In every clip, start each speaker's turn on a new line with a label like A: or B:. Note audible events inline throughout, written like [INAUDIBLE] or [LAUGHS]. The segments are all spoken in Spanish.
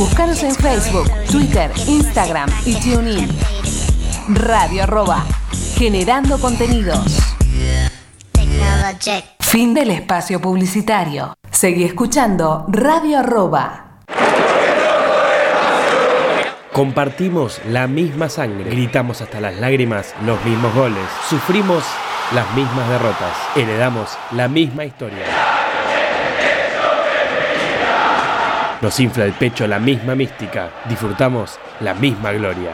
A: Búscanos en Facebook, Twitter, Instagram y TuneIn. Radio arroba, generando contenidos. Fin del espacio publicitario. Seguí escuchando Radio arroba.
B: Compartimos la misma sangre, gritamos hasta las lágrimas los mismos goles, sufrimos las mismas derrotas, heredamos la misma historia. Nos infla el pecho la misma mística, disfrutamos la misma gloria.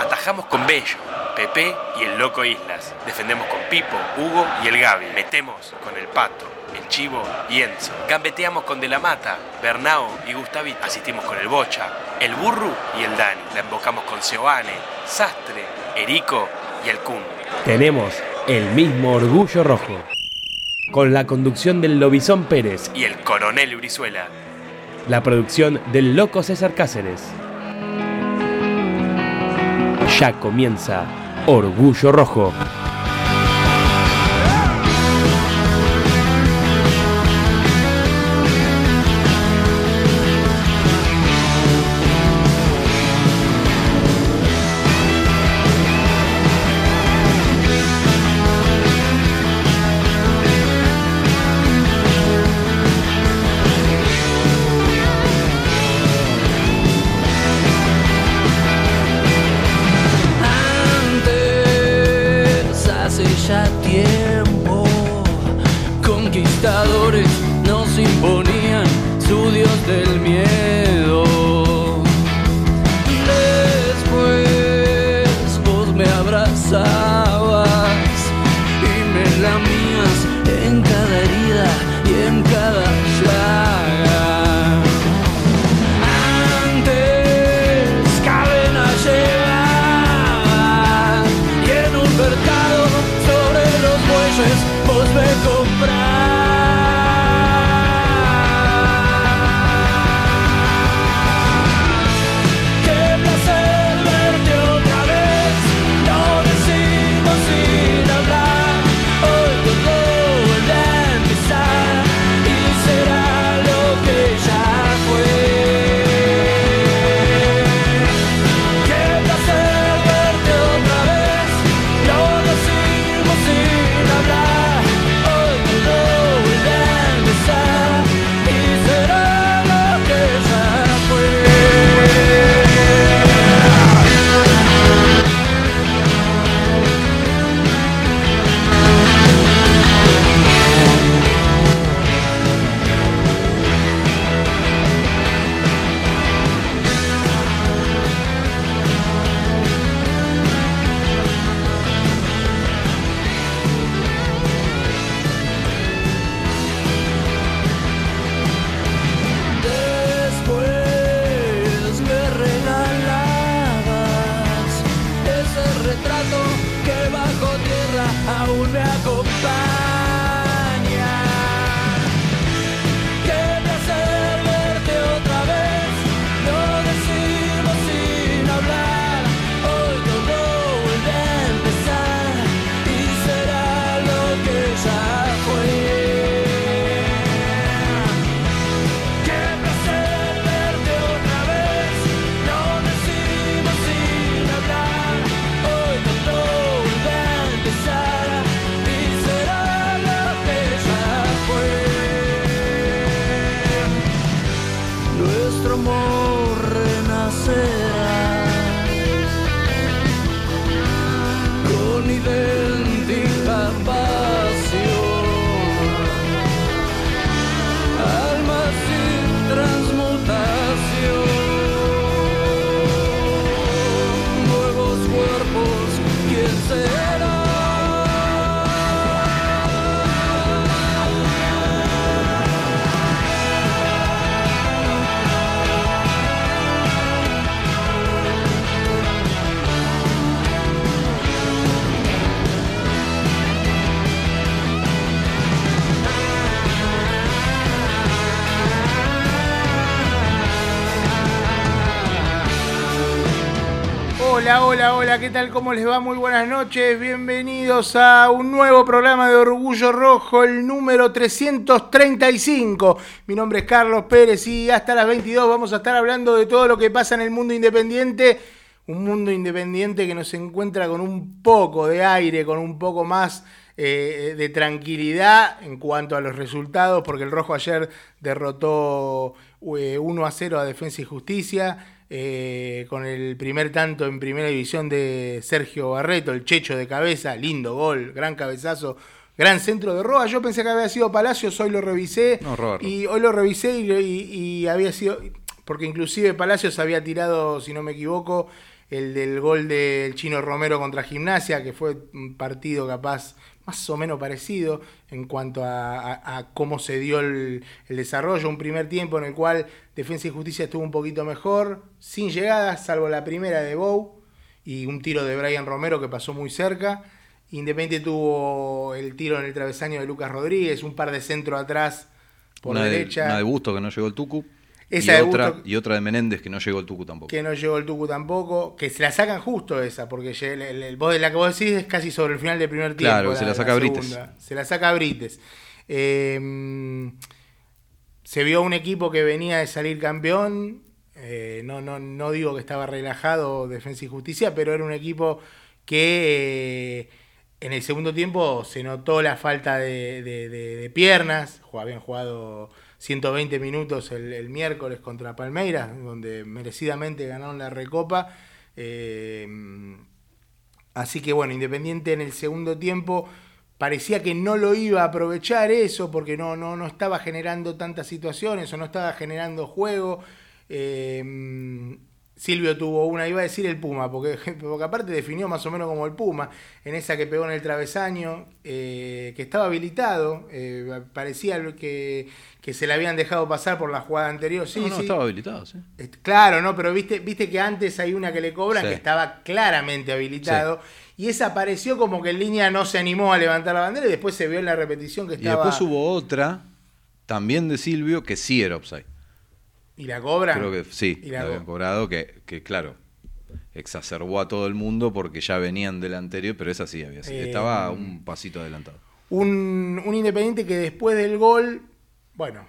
B: Atajamos con Bello, Pepe y el Loco Islas. Defendemos con Pipo, Hugo y el Gaby. Metemos con el Pato, el Chivo y Enzo. Gambeteamos con De la Mata, Bernao y Gustavito. Asistimos con el Bocha, el Burru y el Dani. La invocamos con Seoane, Sastre, Erico y el Kun. Tenemos el mismo orgullo rojo. Con la conducción del Lobizón Pérez y el Coronel Brizuela. La producción del Loco César Cáceres. Ya comienza Orgullo Rojo.
C: Conquistadores nos imponían su dios del miedo. Después vos me abrazabas ¿qué
D: tal? ¿Cómo les va? Muy buenas noches, bienvenidos a un nuevo programa de Orgullo Rojo, el número 335. Mi nombre es Carlos Pérez y hasta las 22 vamos a estar hablando de todo lo que pasa en el mundo independiente. Un mundo independiente que nos encuentra con un poco de aire, con un poco más eh, de tranquilidad en cuanto a los resultados, porque el Rojo ayer derrotó 1 a 0 a Defensa y Justicia. eh, con el primer tanto en primera división de Sergio Barreto, el checho de cabeza, lindo gol, gran cabezazo, gran centro de Roa. Yo pensé que había sido Palacios, hoy lo revisé.
E: No,
D: y hoy lo revisé y, y- y había sido. Porque inclusive Palacios había tirado, si no me equivoco, el del gol del Chino Romero contra Gimnasia, que fue un partido capaz más o menos parecido en cuanto a, a- a cómo se dio el, el desarrollo. Un primer tiempo en el cual Defensa y Justicia estuvo un poquito mejor, sin llegadas, salvo la primera de Bow y un tiro de Brian Romero que pasó muy cerca. Independiente tuvo el tiro en el travesaño de Lucas Rodríguez, un par de centro atrás por
E: una,
D: derecha.
E: De, una de Busto que no llegó el Tucu.
D: Esa
E: y,
D: de
E: otra,
D: Busto-
E: y otra de Menéndez que no llegó el Tucu tampoco.
D: que no llegó el Tucu tampoco, que se la sacan justo esa, porque el, el- el- vos- la que vos decís es casi sobre el final del primer tiempo.
E: Claro, se la saca Brites.
D: segunda. Se la saca Brites. Eh, se vio un equipo que venía de salir campeón, eh, no, no, no digo que estaba relajado Defensa y Justicia, pero era un equipo que eh, en el segundo tiempo se notó la falta de, de- de- de piernas, habían jugado 120 minutos el, el miércoles contra Palmeiras, donde merecidamente ganaron la Recopa. Eh, así que bueno, Independiente en el segundo tiempo parecía que no lo iba a aprovechar eso porque no, no, no estaba generando tantas situaciones o no estaba generando juego. Eh, Silvio tuvo una, iba a decir el Puma, porque, [LAUGHS] porque aparte definió más o menos como el Puma, en esa que pegó en el travesaño, eh, que estaba habilitado, eh, parecía que, que se le habían dejado pasar por la jugada anterior. Sí,
E: no, no,
D: sí.
E: estaba habilitado, sí.
D: Claro, no, pero viste, viste que antes hay una que le cobran
E: Sí.
D: que estaba claramente habilitado. Y esa pareció como que en línea no se animó a levantar la bandera y después se vio en la repetición que
E: Y
D: estaba.
E: después hubo otra, también de Silvio, que sí era offside.
D: Y la cobran.
E: Creo que sí,
D: Y
E: la
D: la
E: habían cobrado, que, que claro, exacerbó a todo el mundo porque ya venían del anterior, pero esa sí había sido.
D: Eh,
E: Estaba un pasito adelantado.
D: Un, un Independiente que después del gol, bueno,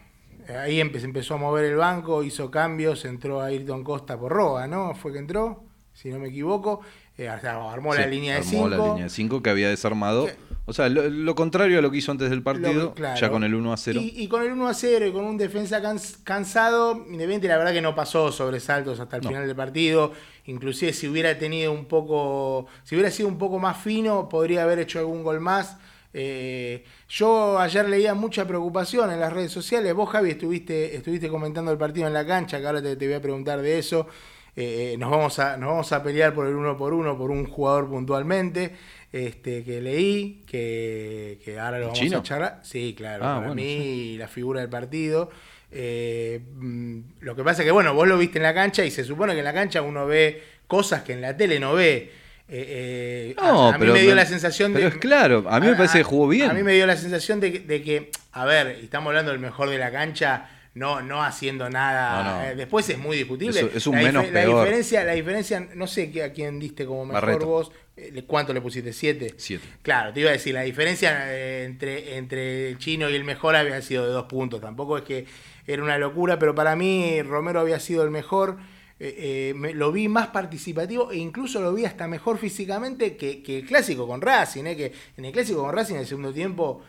D: ahí empe- empezó a mover el banco, hizo cambios, entró Ayrton Costa por Roa, ¿no? Fue que entró, si no me equivoco. Eh, o sea, armó la línea de
E: armó
D: 5.
E: la línea de 5 que había desarmado. O sea, lo, lo contrario a lo que hizo antes del partido,
D: Lo- claro.
E: ya con el 1 a 0.
D: Y, y con el 1 a 0 y con un defensa cans- cansado, Independiente la verdad que no pasó sobresaltos hasta el
E: No.
D: final del partido. Inclusive si hubiera tenido un poco, si hubiera sido un poco más fino, podría haber hecho algún gol más. Eh, yo ayer leía mucha preocupación en las redes sociales. Vos, Javi, estuviste, estuviste comentando el partido en la cancha, que ahora te, te voy a preguntar de eso. Eh, nos, vamos a, nos vamos a pelear por el uno por uno por un jugador puntualmente este, que leí, que, que ahora lo
E: ¿El
D: vamos
E: chino?
D: a charlar. Sí, claro,
E: Ah,
D: para
E: bueno,
D: mí la figura del partido. Eh, mm, lo que pasa es que, bueno, vos lo viste en la cancha y se supone que en la cancha uno ve cosas que en la tele no ve. Eh, eh,
E: No,
D: a, a mí
E: pero
D: me dio la sensación de.
E: pero es claro, a mí me parece que jugó bien.
D: A mí me dio la sensación de que, de que, a ver, estamos hablando del mejor de la cancha, no, no haciendo nada.
E: No, no.
D: Eh, después es muy discutible.
E: Es- es un
D: la,
E: menos
D: la
E: peor.
D: diferencia, la diferencia, no sé a quién diste como mejor
E: Barreto.
D: vos. Eh, ¿Cuánto le pusiste? ¿Siete?
E: Siete.
D: Claro, te iba a decir, la diferencia eh, entre, entre el chino y el mejor había sido de dos puntos. Tampoco es que era una locura, pero para mí Romero había sido el mejor. Eh, eh, me- lo vi más participativo e incluso lo vi hasta mejor físicamente que, que el clásico con Racing. eh, que en el clásico con Racing, en el segundo tiempo,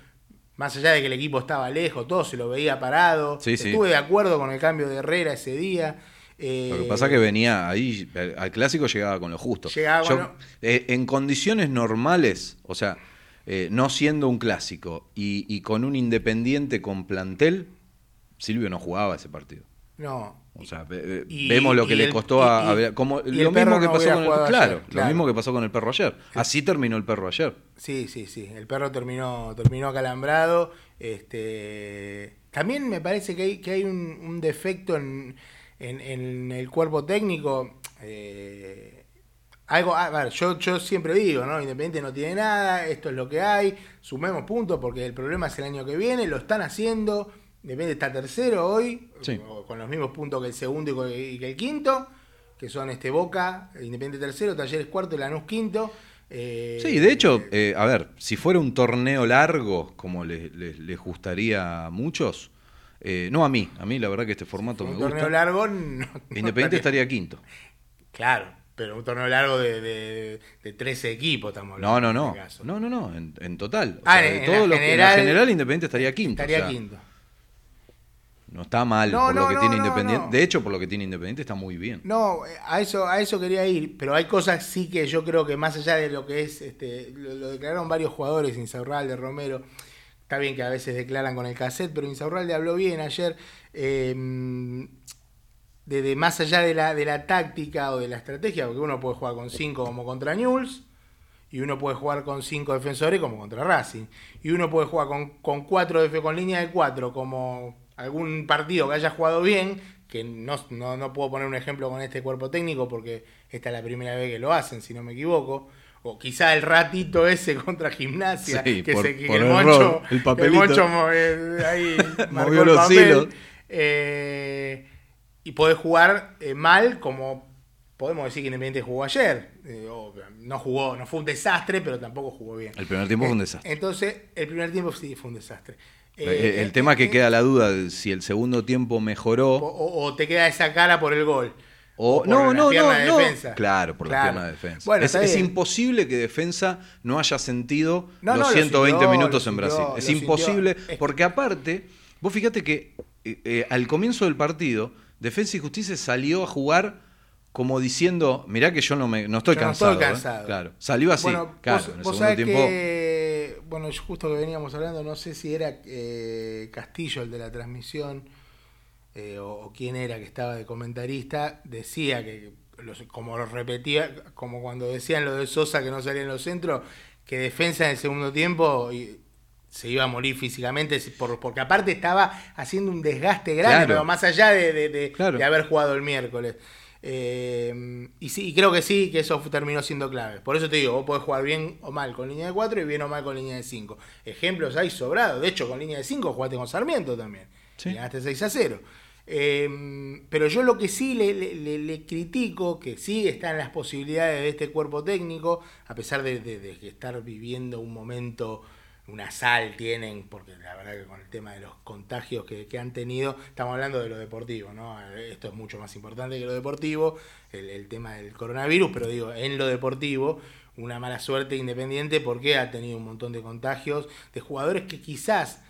D: más allá de que el equipo estaba lejos, todo se lo veía parado.
E: Sí, sí.
D: Estuve de acuerdo con el cambio de Herrera ese día. Eh,
E: Lo que pasa es que venía ahí, eh, al clásico llegaba con lo justo.
D: Llegaba lo-
E: eh, en condiciones normales, o sea, eh, no siendo un clásico y, y con un independiente con plantel, Silvio no jugaba ese partido.
D: No,
E: O sea,
D: Y-
E: vemos lo que le costó
D: y-
E: a,
D: y-
E: como lo mismo que
D: no
E: pasó con el claro,
D: ayer, claro.
E: lo mismo que pasó con el perro ayer. Así terminó el perro ayer.
D: Sí, sí, sí. El perro terminó, terminó acalambrado. Este, también me parece que hay, que hay un, un defecto en, en- en el cuerpo técnico. Eh, algo, a ver, yo, yo siempre digo, ¿no? Independiente no tiene nada, esto es lo que hay, sumemos puntos porque el problema es el año que viene, lo están haciendo. Independiente está tercero hoy,
E: Sí.
D: con los mismos puntos que el segundo y que el quinto. que son este Boca, Independiente tercero, Talleres cuarto, Lanús quinto. eh,
E: Sí, de hecho, eh, a ver, si fuera un torneo largo, como les, les- les gustaría a muchos, eh, no a mí, a mí la verdad que este formato me
D: un
E: gusta.
D: torneo largo. no- no
E: Independiente estaría quinto.
D: Claro, pero un torneo largo de, de, de 13 equipos estamos
E: No,
D: hablando.
E: no,
D: en
E: no.
D: este caso.
E: No, no, no, en, en total. O
D: Ah,
E: sea,
D: en-
E: de
D: en
E: todo lo que- en
D: general-
E: general Independiente estaría quinto.
D: Estaría
E: o sea,
D: quinto.
E: No está mal
D: No,
E: por
D: no,
E: lo que
D: no,
E: tiene Independiente. De hecho, por lo que tiene Independiente está muy bien.
D: No, a eso, a eso quería ir, pero hay cosas sí que yo creo que más allá de lo que es, este, lo, lo declararon varios jugadores, Insaurralde, Romero, está bien que a veces declaran con el cassette, pero Insaurralde habló bien ayer, eh, de, de más allá de la, de la táctica o de la estrategia, porque uno puede jugar con 5 como contra Newell's, y uno puede jugar con 5 defensores como contra Racing, y uno puede jugar con, con, cuatro defe- con línea de 4 como algún partido que haya jugado bien, que no, no, no puedo poner un ejemplo con este cuerpo técnico porque esta es la primera vez que lo hacen, si no me equivoco. O quizá el ratito ese [LAUGHS] contra gimnasia,
E: Sí,
D: que,
E: por-
D: se, que
E: por
D: el
E: el
D: el
E: papelito.
D: moncho mo- eh, ahí [LAUGHS] marcó
E: Movió
D: el
E: los
D: papel.
E: hilos.
D: Eh, y podés jugar eh, mal como podemos decir que Independiente jugó ayer. Eh, o- no jugó, no fue un desastre, pero tampoco jugó bien.
E: El primer tiempo fue un
D: Eh,
E: desastre.
D: Entonces, el primer tiempo sí fue un desastre.
E: Eh, el tema que
D: eh,
E: queda la duda de si el segundo tiempo
D: o,
E: mejoró.
D: o- o te queda esa cara por el gol.
E: O,
D: por
E: no,
D: la
E: no,
D: pierna
E: no,
D: de
E: no.
D: defensa.
E: Claro, por la
D: Claro.
E: pierna de defensa.
D: Bueno,
E: es, es imposible que defensa no haya sentido
D: No, no,
E: los
D: lo
E: 120
D: sintió,
E: minutos en Brasil. Es imposible,
D: Es-
E: porque aparte, vos fíjate que al comienzo del partido, Defensa y Justicia salió a jugar como diciendo, mirá que yo no, me, no estoy
D: Yo no
E: cansado.
D: estoy
E: ¿eh".
D: cansado.
E: Claro, salió así.
D: Bueno,
E: claro,
D: vos,
E: en el
D: vos sabés
E: tiempo.
D: que, bueno, yo justo que veníamos hablando, no sé si era eh, Castillo el de la transmisión eh, o, o quién era que estaba de comentarista, decía que, los- como lo repetía, como cuando decían lo de Sosa que no salía en los centros, que defensa en el segundo tiempo y se iba a morir físicamente, por- porque aparte estaba haciendo un desgaste grande,
E: Claro.
D: pero más allá de, de- de-
E: Claro.
D: de haber jugado el miércoles. Eh, y sí, y creo que sí, que eso terminó siendo clave. Por eso te digo, vos podés jugar bien o mal con línea de 4 y bien o mal con línea de 5. Ejemplos hay sobrados. De hecho, con línea de 5 jugaste con Sarmiento también.
E: Sí.
D: Y ganaste 6 a 0. Eh, pero yo lo que sí le, le- le- le critico, que sí están las posibilidades de este cuerpo técnico, a pesar de, de- de estar viviendo un momento, una sal tienen, porque la verdad que con el tema de los contagios que, que han tenido, estamos hablando de lo deportivo, ¿no? Esto es mucho más importante que lo deportivo, el, tema del coronavirus, pero digo, en lo deportivo, una mala suerte independiente porque ha tenido un montón de contagios de jugadores que quizás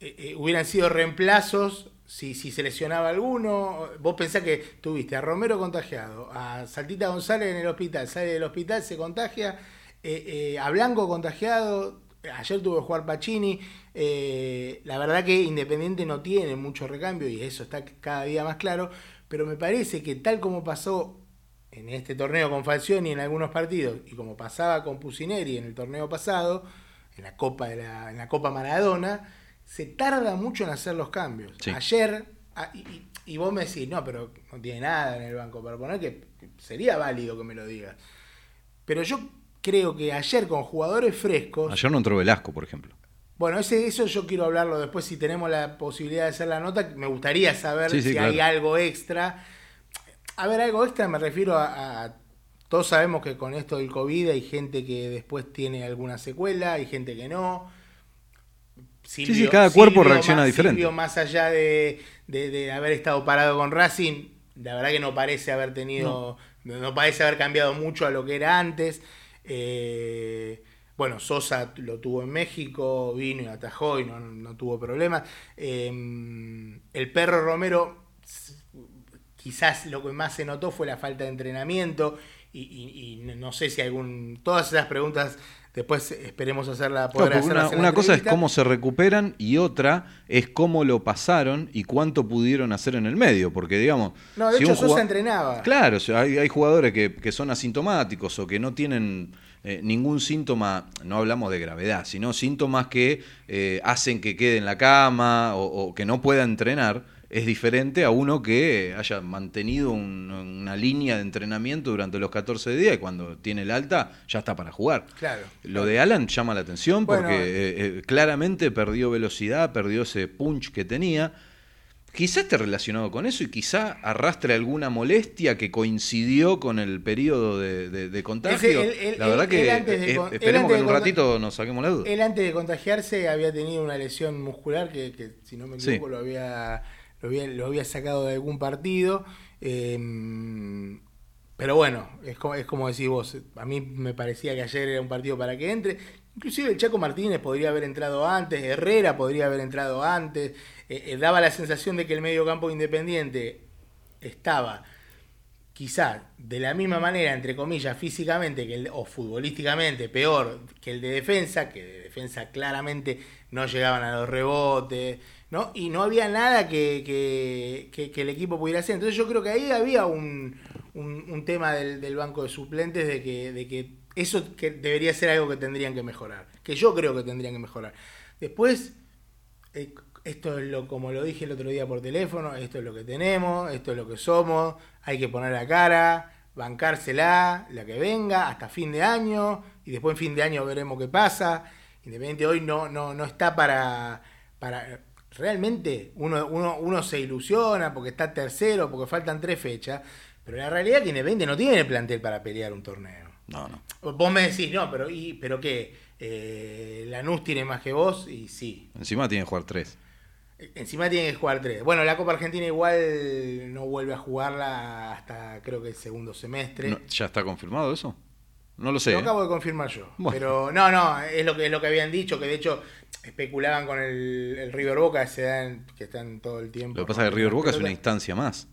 D: eh, eh, hubieran sido reemplazos si, si se lesionaba alguno. Vos pensás que tuviste a Romero contagiado, a Saltita González en el hospital, sale del hospital, se contagia, eh, a Blanco contagiado, ayer tuvo que jugar Pacini. eh, la verdad que Independiente no tiene mucho recambio y eso está cada día más claro, pero me parece que tal como pasó en este torneo con Falcioni en algunos partidos y como pasaba con Pusineri en el torneo pasado, en la Copa, de la, en la Copa Maradona, se tarda mucho en hacer los cambios.
E: Sí.
D: Ayer, ah, y, y- y vos me decís, no, pero no tiene nada en el banco para poner, que sería válido que me lo digas. Pero yo creo que ayer con jugadores frescos,
E: Ayer no entró Velasco, por ejemplo.
D: bueno, ese, eso yo quiero hablarlo después si tenemos la posibilidad de hacer la nota. Me gustaría saber
E: Sí, sí,
D: si
E: claro.
D: hay algo extra. A ver, algo extra me refiero a, a- Todos sabemos que con esto del COVID hay gente que después tiene alguna secuela, hay gente que no. Silvio-
E: sí, cada cuerpo
D: Silvio
E: reacciona
D: más-
E: diferente.
D: Silvio, más allá de, de- de haber estado parado con Racing, la verdad que no parece haber tenido, no, parece haber cambiado mucho a lo que era antes. Eh, bueno, Sosa lo tuvo en México, vino y atajó y no, no tuvo problemas. Eh, el perro Romero, quizás lo que más se notó fue la falta de entrenamiento y, y- y no sé si algún... Todas esas preguntas después esperemos hacerla, poder hacerlas
E: una, una cosa es cómo se recuperan y otra es cómo lo pasaron y cuánto pudieron hacer en el medio. Porque, digamos.
D: No, de
E: si
D: hecho Sosa entrenaba.
E: Claro, hay, hay jugadores que, que son asintomáticos o que no tienen eh, ningún síntoma, no hablamos de gravedad, sino síntomas que eh, hacen que quede en la cama o, o que no pueda entrenar. Es diferente a uno que haya mantenido un- una línea de entrenamiento durante los 14 días y cuando tiene el alta ya está para jugar.
D: Claro.
E: Lo de Alan llama la atención
D: Bueno,
E: porque eh, eh, claramente perdió velocidad, perdió ese punch que tenía. quizá esté relacionado con eso y quizá arrastre alguna molestia que coincidió con el periodo de, de- de contagio. La verdad
D: él
E: que
D: antes de
E: eh,
D: con-
E: esperemos que en un ratito nos saquemos la duda.
D: Él antes de contagiarse había tenido una lesión muscular que, que, si no me
E: Sí.
D: equivoco, lo, había, lo, había, sacado de algún partido. Eh, pero bueno, es como, es como decís vos, a mí me parecía que ayer era un partido para que entre. Inclusive el Chaco Martínez podría haber entrado antes, Herrera podría haber entrado antes. Eh, eh, daba la sensación de que el medio campo independiente estaba quizá de la misma manera, entre comillas, físicamente que el, o futbolísticamente peor que el de defensa, que de defensa claramente no llegaban a los rebotes, ¿no? Y no había nada que, que- que- el equipo pudiera hacer. Entonces yo creo que ahí había un, un- un tema del, del banco de suplentes de que, de que eso que debería ser algo que tendrían que mejorar, que yo creo que tendrían que mejorar. Después, eh, esto es lo como lo dije el otro día por teléfono, esto es lo que tenemos, esto es lo que somos, hay que poner la cara, bancársela, la que venga, hasta fin de año, y después en fin de año veremos qué pasa. Independiente hoy no, no, no está para, para realmente uno, uno, uno se ilusiona porque está tercero, porque faltan tres fechas, pero la realidad es que Independiente no tiene plantel para pelear un torneo.
E: No, no.
D: Vos me decís, no, pero ¿y, pero qué? Eh, Lanús tiene más que vos y sí.
E: Encima tiene que jugar tres.
D: Encima tiene que jugar tres. Bueno, la Copa Argentina igual no vuelve a jugarla hasta creo que el segundo semestre.
E: No, ¿Ya está confirmado eso? No lo sé.
D: Lo
E: ¿eh?
D: acabo de confirmar yo.
E: Bueno.
D: Pero no, no, es lo que es lo que habían dicho, que de hecho especulaban con el, el River Boca que se dan, que están todo el tiempo.
E: Lo que pasa es que River Boca es una instancia más.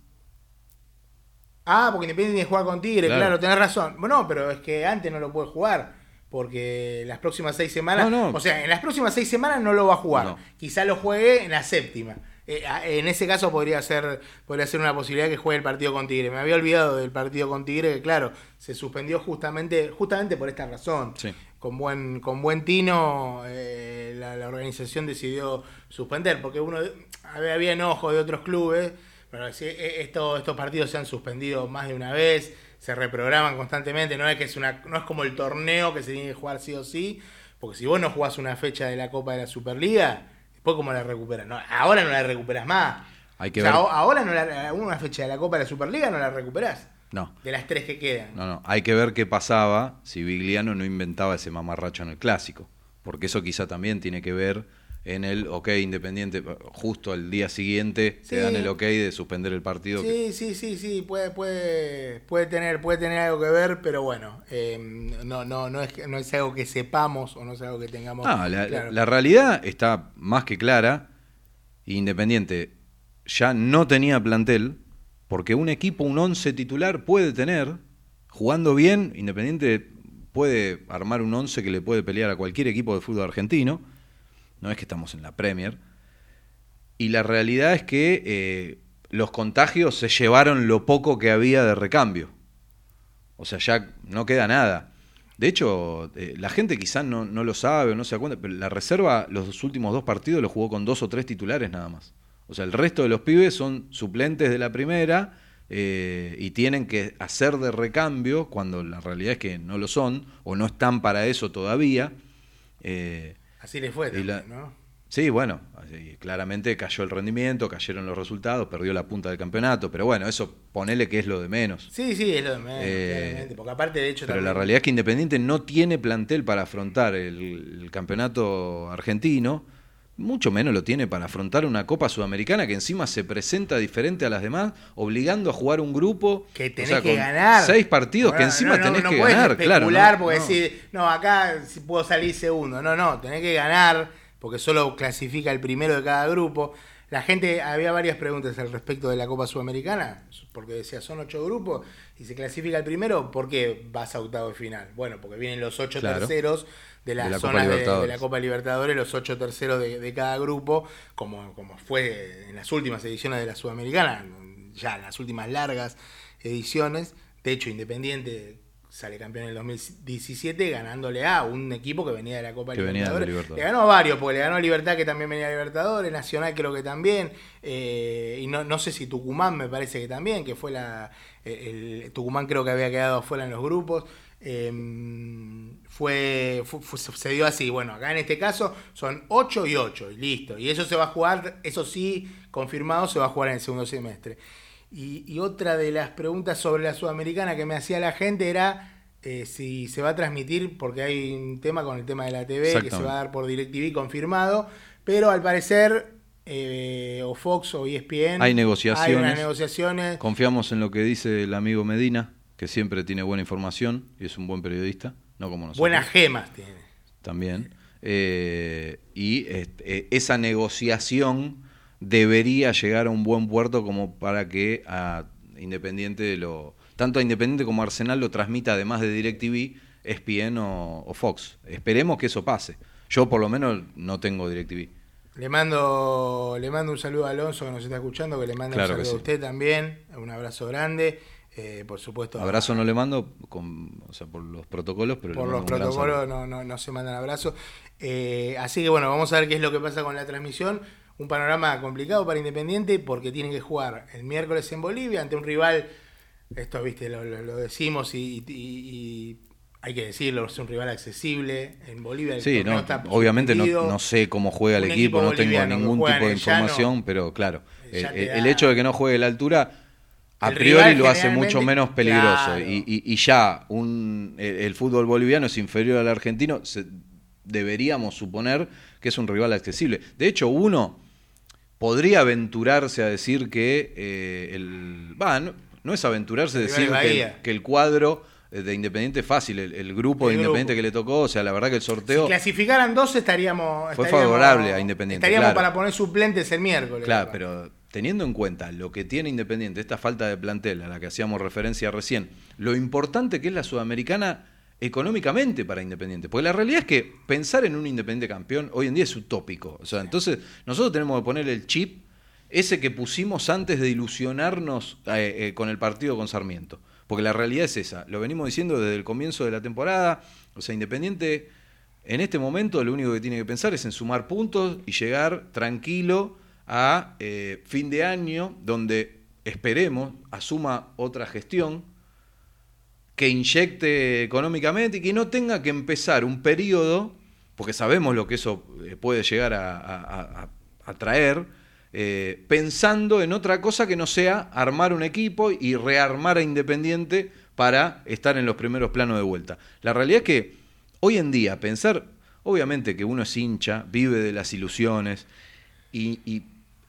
D: Ah, porque Independiente tiene que jugar con Tigre,
E: Claro.
D: claro, tenés razón. Bueno, pero es que antes no lo puede jugar. Porque las próximas seis semanas.
E: No, no.
D: O sea, en las próximas seis semanas no lo va a jugar.
E: No.
D: Quizá lo juegue en la séptima. Eh, en ese caso podría ser, podría ser una posibilidad que juegue el partido con Tigre. Me había olvidado del partido con Tigre, que claro, se suspendió justamente, justamente por esta razón.
E: Sí.
D: Con buen, con buen tino, eh, la, la organización decidió suspender, porque uno había, había enojo de otros clubes, pero eh, esto- estos partidos se han suspendido más de una vez, se reprograman constantemente, no es que es una, no es como el torneo que se tiene que jugar sí o sí, porque si vos no jugás una fecha de la Copa de la Superliga, después cómo la recuperas, no, ahora no la recuperas más.
E: Hay que
D: O sea,
E: ver.
D: ahora no la, una fecha de la Copa de la Superliga no la recuperás,
E: No.
D: de las tres que quedan.
E: No, no. Hay que ver qué pasaba si Vigliano no inventaba ese mamarracho en el clásico. Porque eso quizá también tiene que ver en el ok independiente. Justo al día siguiente
D: Sí.
E: te dan el ok de suspender el partido. que-
D: Sí, sí, sí, sí, puede, puede, puede tener, puede tener algo que ver, pero bueno, eh, no, no, no es, no es algo que sepamos o no es algo que tengamos.
E: No, la,
D: claro.
E: la realidad está más que clara. Independiente ya no tenía plantel, porque un equipo, un 11 titular puede tener, jugando bien, Independiente puede armar un 11 que le puede pelear a cualquier equipo de fútbol argentino. No es que estamos en la Premier. Y la realidad es que eh, los contagios se llevaron lo poco que había de recambio. O sea, ya no queda nada. De hecho, eh, la gente quizás no, no lo sabe o no se da cuenta, pero la reserva los últimos dos partidos lo jugó con dos o tres titulares nada más. O sea, el resto de los pibes son suplentes de la primera eh, y tienen que hacer de recambio cuando la realidad es que no lo son o no están para eso todavía.
D: Así le fue,
E: la-
D: también, ¿no?
E: Sí, bueno, así, claramente cayó el rendimiento, cayeron los resultados, perdió la punta del campeonato, pero bueno, eso ponele que es lo de menos.
D: Sí, sí, es lo de menos,
E: Eh,
D: claramente, porque aparte de hecho
E: Pero la
D: también-
E: realidad es que Independiente no tiene plantel para afrontar el, el campeonato argentino, mucho menos lo tiene para afrontar una Copa Sudamericana que encima se presenta diferente a las demás, obligando a jugar un grupo
D: que tenés
E: o sea,
D: que
E: con
D: ganar.
E: Seis partidos que encima
D: no, no,
E: tenés que
D: podés
E: ganar, claro.
D: especular porque
E: No.
D: decir, no, acá puedo salir segundo. No, no, tenés que ganar porque solo clasifica el primero de cada grupo. La gente, había varias preguntas al respecto de la Copa Sudamericana, porque decía, son ocho grupos y se clasifica el primero, ¿por qué vas a octavo de final? Bueno, porque vienen los ocho
E: Claro.
D: terceros de las
E: De la Copa
D: zonas de, de la Copa Libertadores, los ocho terceros de, de cada grupo, como, como fue en las últimas ediciones de la Sudamericana, ya en las últimas largas ediciones. De hecho, Independiente sale campeón en el 2017 ganándole a un equipo que venía de la Copa
E: de
D: Libertadores. Le ganó a varios, porque le ganó a Libertad que también venía de Libertadores, Nacional creo que también, eh, y no, no sé si Tucumán me parece que también, que fue la... El, el- Tucumán creo que había quedado afuera en los grupos. Eh, fue, fu- fu- se dio así. Bueno, acá en este caso son 8 y 8, y listo. Y eso se va a jugar, eso sí, confirmado, se va a jugar en el segundo semestre. Y, y otra de las preguntas sobre la Sudamericana que me hacía la gente era eh, si se va a transmitir, porque hay un tema con el tema de la TV que se va a dar por DirecTV confirmado, pero al parecer eh, o Fox o ESPN
E: Hay
D: hay
E: negociaciones.
D: unas negociaciones
E: Confiamos en lo que dice el amigo Medina, que siempre tiene buena información y es un buen periodista, no como nosotros.
D: buenas gemas tiene.
E: también. Eh, y este, esa negociación debería llegar a un buen puerto como para que a Independiente lo. Tanto a Independiente como a Arsenal lo transmita además de DirecTV, ESPN o, o Fox. Esperemos que eso pase. Yo por lo menos no tengo DirecTV.
D: Le mando, le mando un saludo a Alonso que nos está escuchando, que le manda
E: Claro
D: un saludo a usted también, un abrazo grande, eh, por supuesto. a-
E: Abrazo no le mando con, o sea, por los protocolos, pero
D: por los protocolos no, no, no se mandan abrazos. Eh, así que bueno, vamos a ver qué es lo que pasa con la transmisión. Un panorama complicado para Independiente porque tienen que jugar el miércoles en Bolivia ante un rival, esto viste, lo, lo- lo decimos y, y- y hay que decirlo, es un rival accesible. En Bolivia el
E: Sí,
D: torneo
E: no,
D: está
E: obviamente no, no sé cómo juega el equipo,
D: equipo
E: no tengo ningún tipo de
D: llano,
E: información, pero claro,
D: ya
E: el,
D: te
E: el hecho de que no juegue la altura a
D: El
E: priori lo hace mucho menos peligroso
D: claro.
E: y- y ya un, el, el fútbol boliviano es inferior al argentino, se- deberíamos suponer que es un rival accesible. De hecho, uno podría aventurarse a decir que eh, el... Va, no, no es aventurarse a decir que, el- que el cuadro eh, de Independiente es fácil, el, el grupo
D: El
E: de
D: grupo.
E: Independiente que le tocó, o sea, la verdad que el sorteo...
D: Si clasificaran dos estaríamos...
E: Fue
D: estaríamos-
E: favorable a Independiente,
D: Estaríamos
E: claro.
D: para poner suplentes el miércoles.
E: Claro, pero teniendo en cuenta lo que tiene Independiente, esta falta de plantel a la que hacíamos referencia recién, lo importante que es la Sudamericana económicamente para Independiente. Porque la realidad es que pensar en un Independiente campeón hoy en día es utópico. O sea, entonces nosotros tenemos que poner el chip ese que pusimos antes de ilusionarnos eh, eh, con el partido con Sarmiento. Porque la realidad es esa. Lo venimos diciendo desde el comienzo de la temporada. O sea, Independiente en este momento lo único que tiene que pensar es en sumar puntos y llegar tranquilo a eh, fin de año, donde esperemos asuma otra gestión que inyecte económicamente y que no tenga que empezar un periodo, porque sabemos lo que eso eh, puede llegar a, traer, eh, pensando en otra cosa que no sea armar un equipo y rearmar a Independiente para estar en los primeros planos de vuelta. La realidad es que hoy en día pensar, obviamente que uno es hincha, vive de las ilusiones y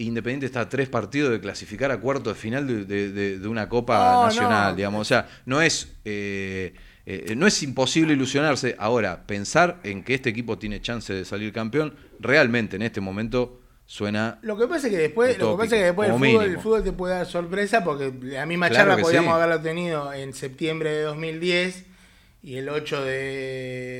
E: Independiente está a tres partidos de clasificar a cuarto de final de, de- de- de una Copa
D: No,
E: Nacional,
D: no.
E: digamos. O sea, no es, eh, eh, no es imposible ilusionarse. Ahora, pensar en que este equipo tiene chance de salir campeón, realmente en este momento suena...
D: Lo que pasa es que después, lo que pasa es que después el fútbol, el fútbol te puede dar sorpresa porque la misma
E: Claro
D: charla podríamos
E: sí.
D: haberla tenido en septiembre de 2010 y el 8 de,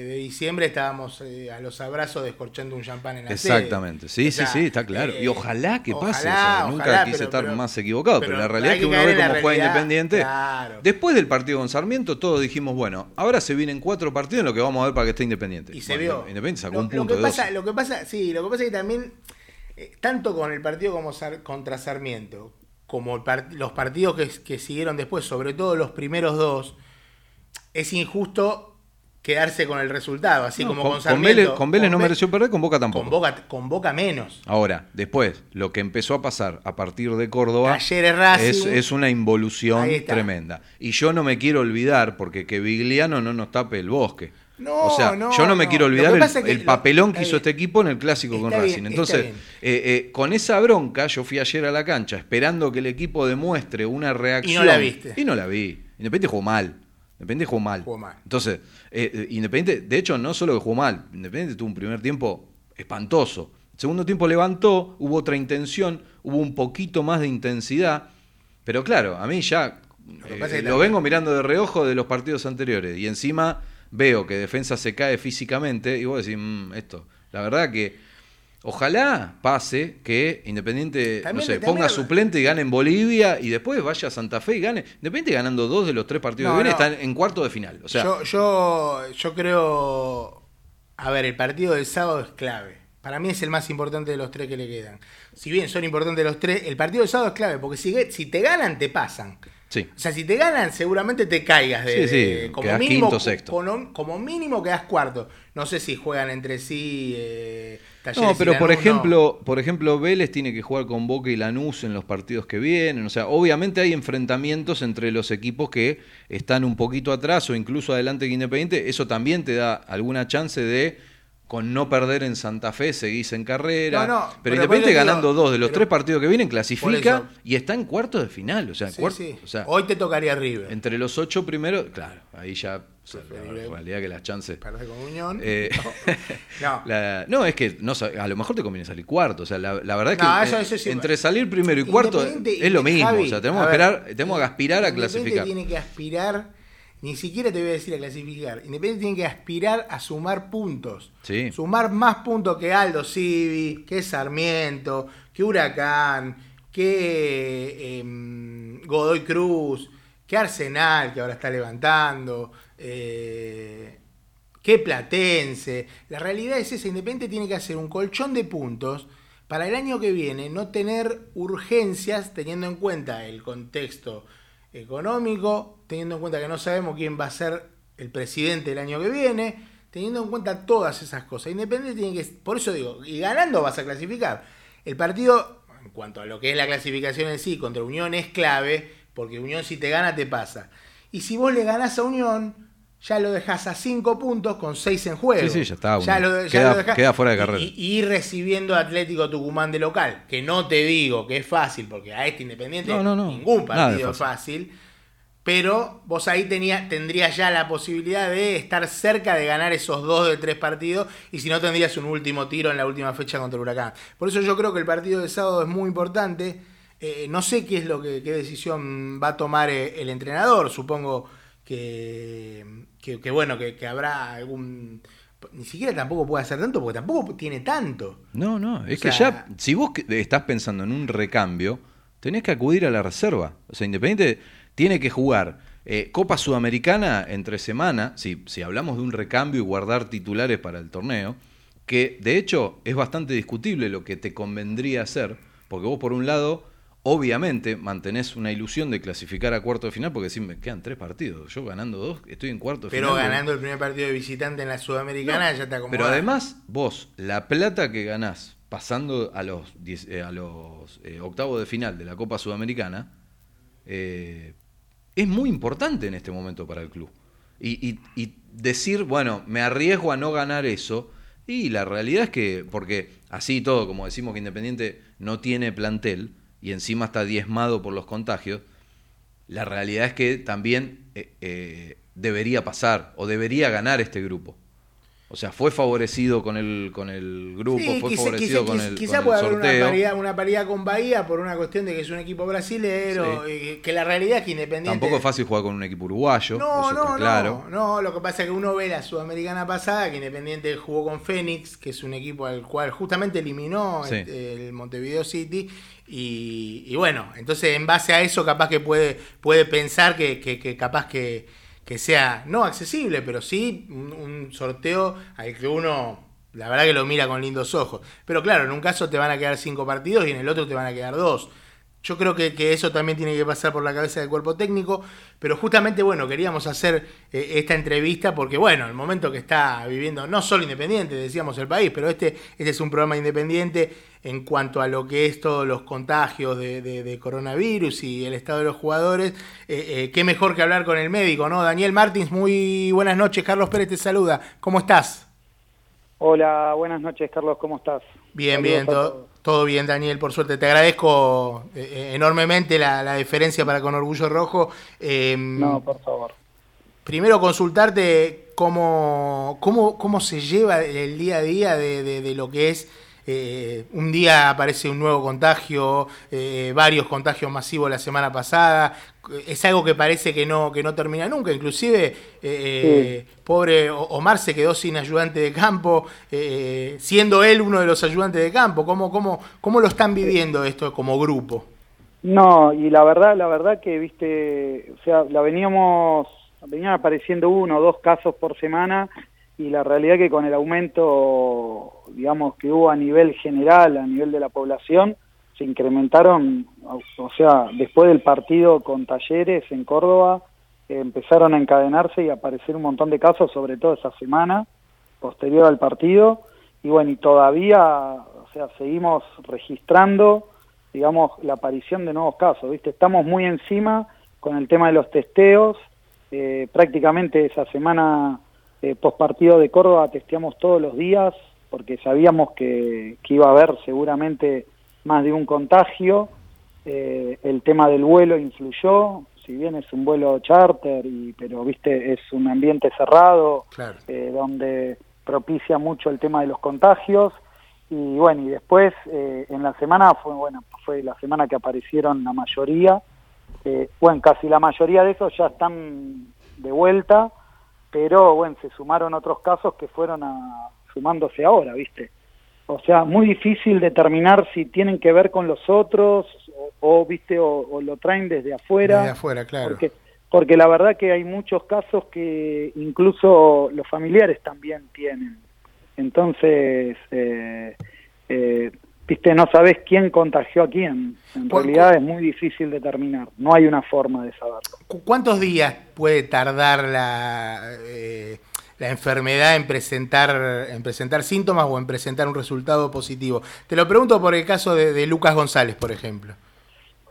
D: de diciembre estábamos eh, a los abrazos descorchando un champán en la sede.
E: Exactamente, sí,
D: O
E: sí,
D: sea,
E: sí, está claro.
D: eh,
E: y ojalá que pase, nunca
D: ojalá,
E: quise
D: pero-
E: estar
D: pero-
E: más equivocado, pero,
D: pero
E: la realidad es que
D: que
E: uno
D: caer
E: ve
D: en la
E: cómo juega Independiente.
D: claro.
E: Después del partido con Sarmiento, todos dijimos, bueno, ahora se vienen cuatro partidos en lo que vamos a ver para que esté Independiente.
D: Y se vio.
E: Independiente sacó
D: lo,
E: un
D: lo
E: punto
D: que
E: de
D: pasa,
E: 12.
D: Lo que pasa, sí, lo que pasa es que también, eh, tanto con el partido como Sar- contra Sarmiento, como los partidos que, que siguieron después, sobre todo los primeros dos, es injusto quedarse con el resultado, así
E: No,
D: como
E: con,
D: con,
E: con
D: Sarmiento.
E: Vélez, con Vélez no
D: Ve-
E: mereció perder, con Boca tampoco.
D: Con Boca, con Boca menos.
E: Ahora, después, lo que empezó a pasar a partir de Córdoba
D: Racing.
E: es, es una involución tremenda. Y yo no me quiero olvidar, porque que Vigliano no nos tape el bosque.
D: No,
E: o sea,
D: no,
E: yo no me
D: no.
E: quiero olvidar el,
D: pasa es que
E: el
D: lo-
E: papelón que hizo
D: bien.
E: este equipo en el clásico con
D: Está
E: Racing. Entonces, eh, eh, con esa bronca, yo fui ayer a la cancha esperando que el equipo demuestre una reacción.
D: la viste.
E: Y no la vi. Independiente jugó mal. Independiente jugó mal.
D: Jugó mal.
E: Entonces, eh, eh, Independiente, de hecho, no solo que jugó mal, Independiente tuvo un primer tiempo espantoso. Segundo tiempo levantó, hubo otra intención, hubo un poquito más de intensidad. Pero claro, a mí ya
D: Lo
E: eh, lo
D: también-
E: vengo mirando de reojo de los partidos anteriores. Y encima veo que defensa se cae físicamente. Y vos decís, "Mm, esto. La verdad que ojalá pase que Independiente, no sé, ponga suplente y gane en Bolivia. Y después vaya a Santa Fe y gane. Independiente ganando dos de los tres partidos
D: No,
E: que viene,
D: no.
E: están en cuarto de final. O sea,
D: yo, yo, yo creo. A ver, el partido del sábado es clave. Para mí es el más importante de los tres que le quedan. Si bien son importantes los tres, el partido del sábado es clave, porque si, si te ganan, te pasan.
E: Sí.
D: O sea, si te ganan, seguramente te caigas de,
E: Sí, sí,
D: de- como
E: quedás
D: mínimo,
E: quinto, sexto.
D: Como, como mínimo quedas cuarto. No sé si juegan entre sí. Eh, Talleres
E: No, pero por ejemplo, por ejemplo, Vélez tiene que jugar con Boca y Lanús en los partidos que vienen. O sea, obviamente hay enfrentamientos entre los equipos que están un poquito atrás o incluso adelante que Independiente. Eso también te da alguna chance de, con no perder en Santa Fe, seguís en carrera.
D: No, no,
E: pero,
D: pero
E: Independiente ganando
D: digo,
E: dos de los
D: pero-
E: tres partidos que vienen, clasifica y está en cuartos de final. O sea,
D: Sí,
E: cuart-
D: sí.
E: o sea,
D: Hoy te tocaría River.
E: entre los ocho primeros, claro, ahí ya, sea, la realidad que las chances.
D: Perder con Unión.
E: Eh, [LAUGHS]
D: No.
E: la- no, es que no, a lo mejor te conviene salir cuarto. O sea, la, la verdad es que
D: No, eso- eso sí.
E: entre salir primero y cuarto es lo mismo.
D: Javi,
E: o sea, tenemos
D: a
E: que
D: ver,
E: tenemos que aspirar a clasificar.
D: tiene que aspirar, ni siquiera te voy a decir a clasificar. Independiente tiene que aspirar a sumar puntos.
E: Sí.
D: Sumar más puntos que Aldo Civi, que Sarmiento, que Huracán, que em, Godoy Cruz, que Arsenal, que ahora está levantando. eh, que Platense. La realidad es esa, Independiente tiene que hacer un colchón de puntos para el año que viene no tener urgencias teniendo en cuenta el contexto económico, teniendo en cuenta que no sabemos quién va a ser el presidente el año que viene, teniendo en cuenta todas esas cosas. Independiente tiene que, por eso digo, y ganando vas a clasificar. El partido, en cuanto a lo que es la clasificación en sí, contra Unión es clave, porque Unión si te gana te pasa. Y si vos le ganás a Unión, ya lo dejás a 5 puntos con 6 en juego.
E: Sí, sí, ya está,
D: Ya lo, ya
E: Queda-
D: lo dejás.
E: queda fuera de carrera.
D: Y, y recibiendo Atlético Tucumán de local, que no te digo que es fácil, porque a este Independiente
E: No, no, no.
D: ningún partido
E: es
D: es fácil. Pero vos ahí tenía, tendrías ya la posibilidad de estar cerca de ganar esos dos de tres partidos y si no tendrías un último tiro en la última fecha contra el Huracán. Por eso yo creo que el partido de sábado es muy importante. Eh, no sé qué es lo que qué decisión va a tomar eh, el entrenador. Supongo que, que, que bueno, que, que habrá algún... Ni siquiera tampoco puede hacer tanto porque tampoco tiene tanto.
E: No, no, es
D: O
E: que
D: sea-
E: ya, si vos estás pensando en un recambio, tenés que acudir a la reserva. O sea, Independiente tiene que jugar eh, Copa Sudamericana entre semana, si, si hablamos de un recambio y guardar titulares para el torneo, que de hecho es bastante discutible lo que te convendría hacer, porque vos por un lado, obviamente, mantenés una ilusión de clasificar a cuarto de final, porque decís, me quedan tres partidos, yo ganando dos, estoy en cuarto de
D: Pero
E: final.
D: ganando el primer partido de visitante en la Sudamericana ya te acomodás.
E: Pero además, vos, la plata que ganás pasando a los, eh, a los eh, octavos de final de la Copa Sudamericana, eh, es muy importante en este momento para el club. Y, y- y decir, bueno, me arriesgo a no ganar eso, y la realidad es que, porque así y todo, como decimos que Independiente no tiene plantel, y encima está diezmado por los contagios, la realidad es que también eh, eh, debería pasar o debería ganar este grupo. O sea, fue favorecido con el, con el grupo,
D: Sí,
E: fue
D: quizá,
E: favorecido
D: quizá-
E: con el,
D: quizá
E: con
D: puede
E: el
D: haber una paridad, una paridad con Bahía por una cuestión de que es un equipo brasilero, y que la realidad es que Independiente...
E: Tampoco es fácil jugar con un equipo uruguayo,
D: No,
E: eso
D: no,
E: está claro.
D: no, no, lo que pasa es que uno ve la Sudamericana pasada, que Independiente jugó con Fénix, que es un equipo al cual justamente eliminó
E: Sí.
D: el, el Montevideo City, y, y bueno, entonces en base a eso capaz que puede, puede pensar que, que- que capaz que, que sea, no accesible, pero sí un, un sorteo al que uno, la verdad que lo mira con lindos ojos. Pero claro, en un caso te van a quedar cinco partidos y en el otro te van a quedar dos. Yo creo que, que eso también tiene que pasar por la cabeza del cuerpo técnico, pero justamente, bueno, queríamos hacer eh, esta entrevista porque, bueno, el momento que está viviendo, no solo Independiente, decíamos el país, pero este, este es un programa independiente en cuanto a lo que es todos los contagios de, de- de coronavirus y el estado de los jugadores. Eh, eh, qué mejor que hablar con el médico, ¿no? Daniel Martins, muy buenas noches, Carlos Pérez te saluda. ¿Cómo estás?
F: Hola, buenas noches, Carlos, ¿cómo estás?
D: Bien,
F: Saludos
D: bien, todo. Todo bien, Daniel, por suerte. Te agradezco eh, eh, enormemente la, la deferencia para con Orgullo Rojo. Eh,
F: No, por favor.
D: Primero consultarte cómo, cómo, cómo se lleva el día a día de, de- de lo que es, eh, un día aparece un nuevo contagio, eh, varios contagios masivos la semana pasada, es algo que parece que no, que no termina nunca, inclusive eh, pobre O- Omar se quedó sin ayudante de campo, eh, siendo él uno de los ayudantes de campo, ¿cómo, cómo, cómo lo están viviendo esto como grupo?
F: No, y la verdad, la verdad que, viste, o sea, la veníamos, venían apareciendo uno o dos casos por semana y la realidad que con el aumento, digamos, que hubo a nivel general, a nivel de la población, se incrementaron, o, sea, después del partido con Talleres en Córdoba, empezaron a encadenarse y aparecer un montón de casos, sobre todo esa semana posterior al partido, y bueno, y todavía, o sea, seguimos registrando, digamos, la aparición de nuevos casos, ¿viste? Estamos muy encima con el tema de los testeos, eh, prácticamente esa semana eh, post partido de Córdoba testeamos todos los días, porque sabíamos que, que iba a haber seguramente más de un contagio, eh, el tema del vuelo influyó, si bien es un vuelo charter, y, pero viste, es un ambiente cerrado,
D: Claro.
F: eh, donde propicia mucho el tema de los contagios. Y bueno, y después eh, en la semana fue, bueno, fue la semana que aparecieron la mayoría. Eh, bueno, casi la mayoría de esos ya están de vuelta, pero bueno, se sumaron otros casos que fueron a, sumándose ahora, ¿viste? O sea, muy difícil determinar si tienen que ver con los otros o, o, viste, o, o lo traen desde afuera.
D: Desde afuera, claro.
F: Porque, porque la verdad que hay muchos casos que incluso los familiares también tienen. Entonces, eh, eh, viste, no sabes quién contagió a quién. En
D: ¿Cu-
F: realidad es muy difícil determinar. No hay una forma de saberlo.
D: ¿Cu- ¿Cuántos días puede tardar la, eh, la enfermedad en presentar, en presentar síntomas o en presentar un resultado positivo? Te lo pregunto por el caso de, de Lucas González, por ejemplo.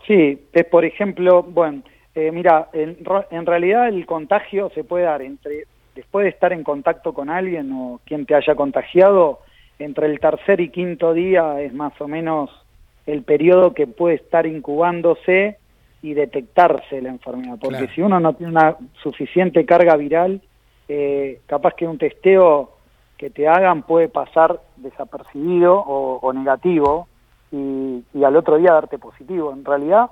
F: Sí, es por ejemplo, bueno, eh, mira, en, en realidad el contagio se puede dar entre, después de estar en contacto con alguien o quien te haya contagiado, entre el tercer y quinto día es más o menos el periodo que puede estar incubándose y detectarse la enfermedad, porque
D: Claro.
F: si uno no tiene una suficiente carga viral, eh, capaz que un testeo que te hagan puede pasar desapercibido o, o negativo y, y al otro día darte positivo. En realidad,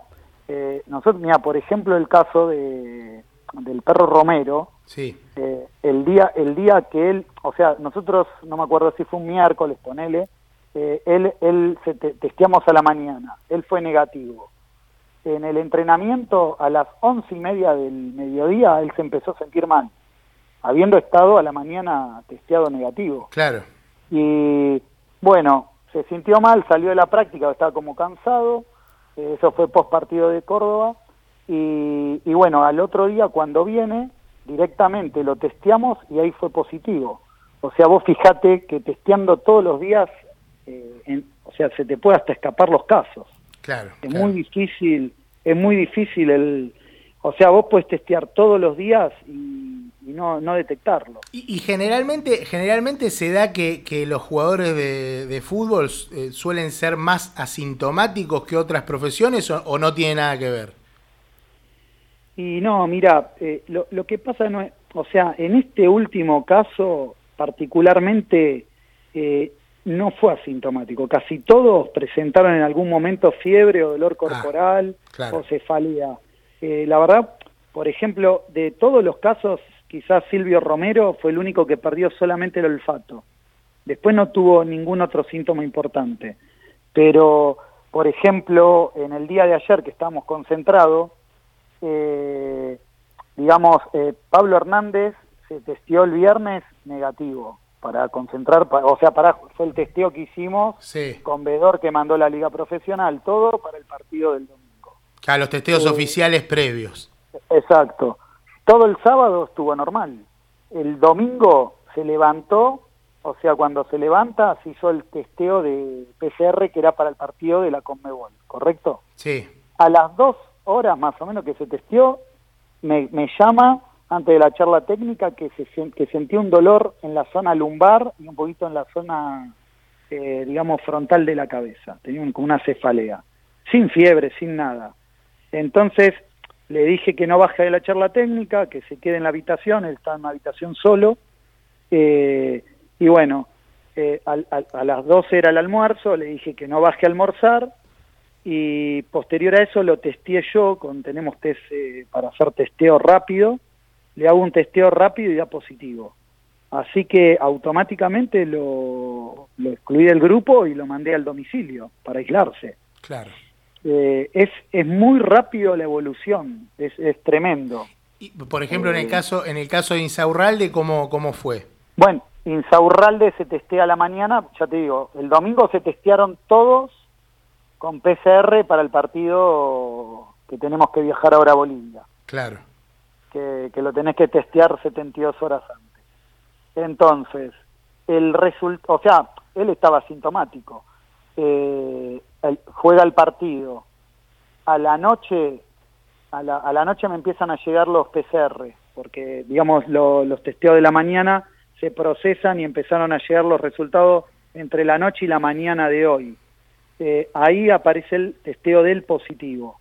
F: eh, nosotros, mira, por ejemplo, el caso de, del perro Romero,
D: Sí,
F: eh, el día el día que él, o sea, nosotros, no me acuerdo si fue un miércoles, ponele, eh, él, él se te- testeamos a la mañana, él fue negativo. En el entrenamiento, a las once y media del mediodía, él se empezó a sentir mal, habiendo estado a la mañana testeado negativo.
D: claro.
F: Y bueno, se sintió mal, salió de la práctica, estaba como cansado, eh, eso fue post partido de Córdoba, y, y bueno, al otro día cuando viene, directamente lo testeamos y ahí fue positivo. O sea, vos fijate que testeando todos los días, eh, en- o sea, se te puede hasta escapar los casos.
D: Claro,
F: Es
D: claro.
F: muy difícil, es muy difícil el... O sea, vos puedes testear todos los días y, y no, no detectarlo.
D: Y, y generalmente, generalmente se da que, que los jugadores de, de fútbol eh, suelen ser más asintomáticos que otras profesiones o, o no tiene nada que ver.
F: Y no, mira, eh, lo, lo que pasa no es, o sea, en este último caso particularmente eh, no fue asintomático. Casi todos presentaron en algún momento fiebre o dolor corporal
D: claro.
F: o cefalea. Eh, la verdad, por ejemplo, de todos los casos, quizás Silvio Romero fue el único que perdió solamente el olfato. Después no tuvo ningún otro síntoma importante. Pero, por ejemplo, en el día de ayer que estábamos concentrados, eh, digamos, eh, Pablo Hernández se testió el viernes negativo para concentrar, o sea, para, fue el testeo que hicimos
D: Sí.
F: con Vedor que mandó la Liga Profesional, todo para el partido del domingo.
D: A los testeos
F: Eh,
D: oficiales previos.
F: Exacto. Todo el sábado estuvo normal. El domingo se levantó, o sea, cuando se levanta se hizo el testeo de PCR que era para el partido de la Conmebol, ¿correcto?
D: Sí.
F: A las dos horas más o menos que se testeó, me, me llama antes de la charla técnica que, se, que sentía un dolor en la zona lumbar y un poquito en la zona, eh, digamos, frontal de la cabeza. Tenía un- como una cefalea. Sin fiebre, sin nada. Entonces le dije que no baje de la charla técnica, que se quede en la habitación, él está en una habitación solo. Eh, y bueno, eh, al- al- a las 12 era el almuerzo, le dije que no baje a almorzar y posterior a eso lo testeé yo, con, tenemos test eh, para hacer testeo rápido, le hago un testeo rápido y da positivo. Así que automáticamente lo, lo excluí del grupo y lo mandé al domicilio para aislarse.
D: Claro.
F: Eh, es, es muy rápido la evolución, es, es tremendo.
D: Y, por ejemplo, en el
F: Eh.
D: caso, en el caso de Insaurralde, ¿cómo, cómo fue?
F: Bueno, Insaurralde se testea a la mañana, ya te digo, el domingo se testearon todos con PCR para el partido que tenemos que viajar ahora a Bolivia,
D: Claro.
F: que, que lo tenés que testear 72 horas antes. Entonces, el resultado, o sea, él estaba sintomático. Eh, juega el partido. A la noche, a la, a la noche me empiezan a llegar los PCR, porque, digamos, lo- los testeos de la mañana se procesan y empezaron a llegar los resultados entre la noche y la mañana de hoy. Eh, ahí aparece el testeo del positivo.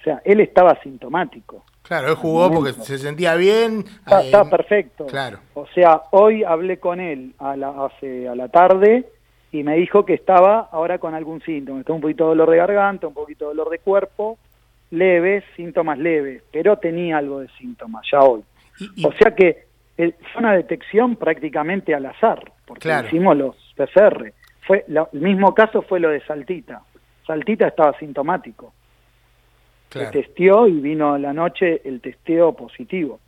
F: O sea, él estaba sintomático.
D: Claro, él jugó porque se sentía bien.
F: Está,
D: eh,
F: está perfecto.
D: Claro.
F: O sea, hoy hablé con él a la, hace, a la tarde y me dijo que estaba ahora con algún síntoma. Está un poquito de dolor de garganta, un poquito de dolor de cuerpo, leves, síntomas leves, pero tenía algo de síntomas ya hoy.
D: Y- y-
F: O sea que eh, fue una detección prácticamente al azar, porque
D: Claro.
F: hicimos los PCR. Fue la- el mismo caso fue lo de Saltita. Saltita estaba sintomático.
D: claro,
F: Se testeó y vino a la noche el testeo positivo.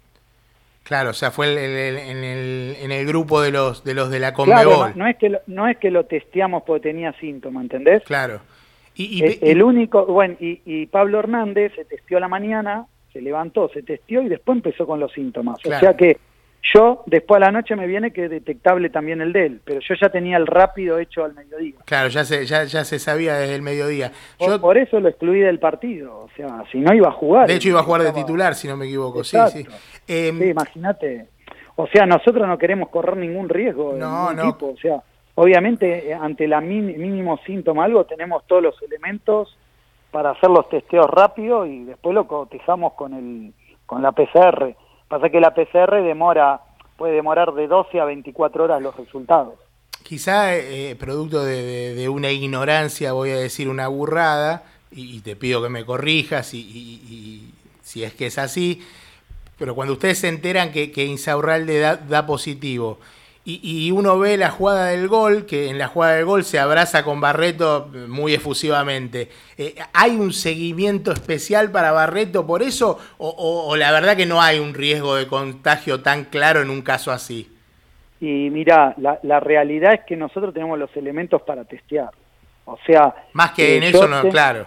D: claro, o sea, fue el- el- el- en, el, en el grupo de los de los de la
F: Claro,
D: Conmebol.
F: no es que lo, no es que lo testeamos porque tenía síntomas, ¿entendés?
D: Claro. Y, y-
F: el único, bueno, y, y Pablo Hernández se testió a la mañana, se levantó, se testió y después empezó con los síntomas.
D: Claro.
F: O sea que yo, después a la noche me viene que es detectable también el de él, pero yo ya tenía el rápido hecho al mediodía.
D: claro, ya se, ya, ya se sabía desde el mediodía. Yo,
F: por eso lo excluí del partido, o sea, si no iba a jugar.
D: de hecho, iba a jugar de titular, si no me equivoco. Sí,
F: Exacto.
D: sí. Em,
F: Sí, imagínate. O sea, nosotros no queremos correr ningún riesgo.
D: No,
F: ningún
D: no.
F: tipo. O sea, obviamente, eh, ante la mínimo síntoma algo, tenemos todos los elementos para hacer los testeos rápido y después lo cotizamos con el con la PCR. Pasa que la PCR demora puede demorar de 12 a 24 horas los resultados.
D: Quizá eh, producto de, una ignorancia, voy a decir una burrada, y, te pido que me corrijas y, si es que es así, pero cuando ustedes se enteran que, que Insaurralde da positivo y, y uno ve la jugada del gol, que en la jugada del gol se abraza con Barreto muy efusivamente, eh, ¿hay un seguimiento especial para Barreto por eso o, o- o la verdad que no hay un riesgo de contagio tan claro en un caso así?
F: Y mira, la, la realidad es que nosotros tenemos los elementos para testear. O sea,
D: Más que
F: eh,
D: en eso, no, claro.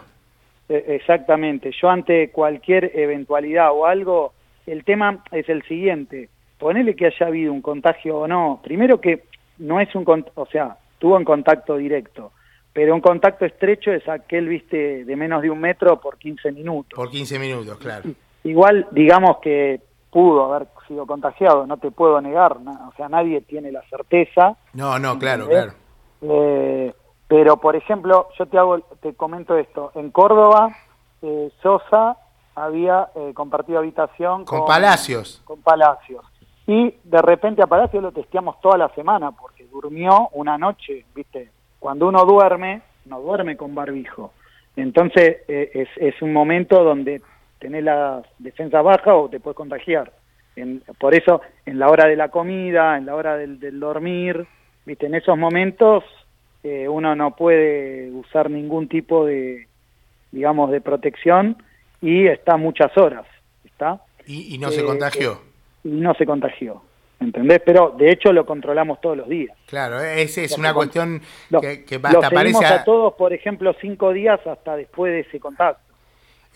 F: Eh, Exactamente. Yo ante cualquier eventualidad o algo, el tema es el siguiente. Ponele que haya habido un contagio o no. Primero que no es un, o sea, tuvo un contacto directo, pero un contacto estrecho es aquel, viste, de menos de un metro por 15 minutos.
D: Por 15 minutos, claro.
F: Igual, digamos que pudo haber sido contagiado, no te puedo negar, o sea, nadie tiene la certeza.
D: No, no, claro,
F: ¿Entendés?
D: claro.
F: Eh, pero, por ejemplo, yo te hago, te comento esto. En Córdoba, eh, Sosa había eh, compartido habitación
D: Con Palacios.
F: Con Palacios. Y de repente a Palacios lo testeamos toda la semana porque durmió una noche, ¿viste? Cuando uno duerme, no duerme con barbijo. Entonces eh, es, es un momento donde tenés la defensa baja o te puedes contagiar. En- por eso, en la hora de la comida, en la hora del, del dormir, ¿viste? En esos momentos eh, uno no puede usar ningún tipo de, digamos, de protección y está muchas horas, ¿está?
D: Y, y no se
F: Eh,
D: contagió.
F: No se contagió, ¿entendés? Pero de hecho lo controlamos todos los días.
D: Claro, esa es una cuestión que, que
F: seguimos
D: parece...
F: a todos, por ejemplo, cinco días hasta después de ese contacto.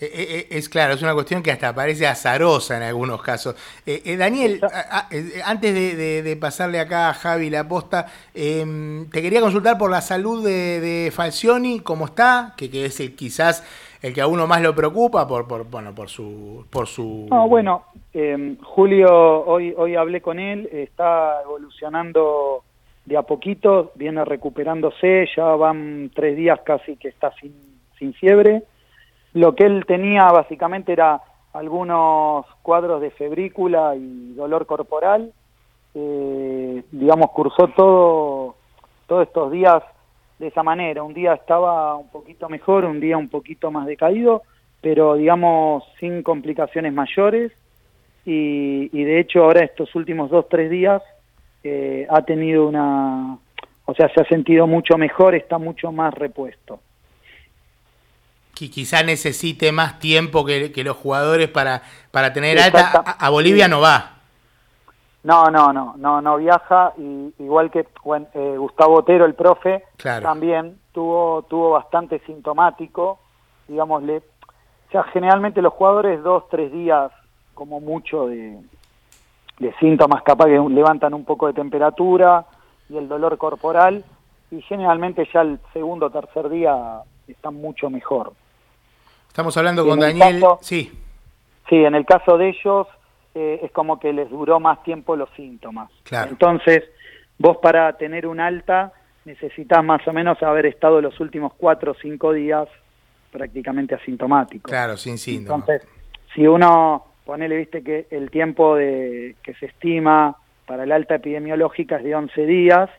D: Eh, eh, Es claro, es una cuestión que hasta parece azarosa en algunos casos. Eh, eh, Daniel, a- a- eh, antes de, de- de pasarle acá a Javi la posta, eh, te quería consultar por la salud de, de Falcioni, cómo está, que, que es el, quizás el que a uno más lo preocupa por, por bueno, por su, por su.
F: No, bueno, eh, Julio, hoy, hoy hablé con él, está evolucionando de a poquito, viene recuperándose, ya van tres días casi que está sin, sin fiebre. Lo que él tenía básicamente era algunos cuadros de febrícula y dolor corporal. Eh, digamos, cursó todo, todos estos días de esa manera. Un día estaba un poquito mejor, un día un poquito más decaído, pero digamos sin complicaciones mayores. Y, y de hecho ahora estos últimos dos, tres días eh, ha tenido una, o sea, se ha sentido mucho mejor, está mucho más repuesto.
D: que quizá necesite más tiempo que, que los jugadores para, para tener alta. A, a Bolivia no va.
F: No, no, no, no, no viaja y igual que bueno, eh, Gustavo Otero, el profe,
D: Claro.
F: también tuvo tuvo bastante sintomático, digámosle. O sea, generalmente los jugadores dos, tres días como mucho de, de síntomas, capaz que levantan un poco de temperatura y el dolor corporal y generalmente ya el segundo o tercer día están mucho mejor.
D: Estamos hablando
F: Y
D: con Daniel.
F: caso-
D: Sí,
F: Sí, en el caso de ellos eh, es como que les duró más tiempo los síntomas.
D: Claro.
F: Entonces, vos para tener un alta necesitas más o menos haber estado los últimos cuatro o cinco días prácticamente asintomático.
D: claro, sin síntoma.
F: Entonces, si uno, ponele, viste que el tiempo de, que se estima para el alta epidemiológica es de 11 días,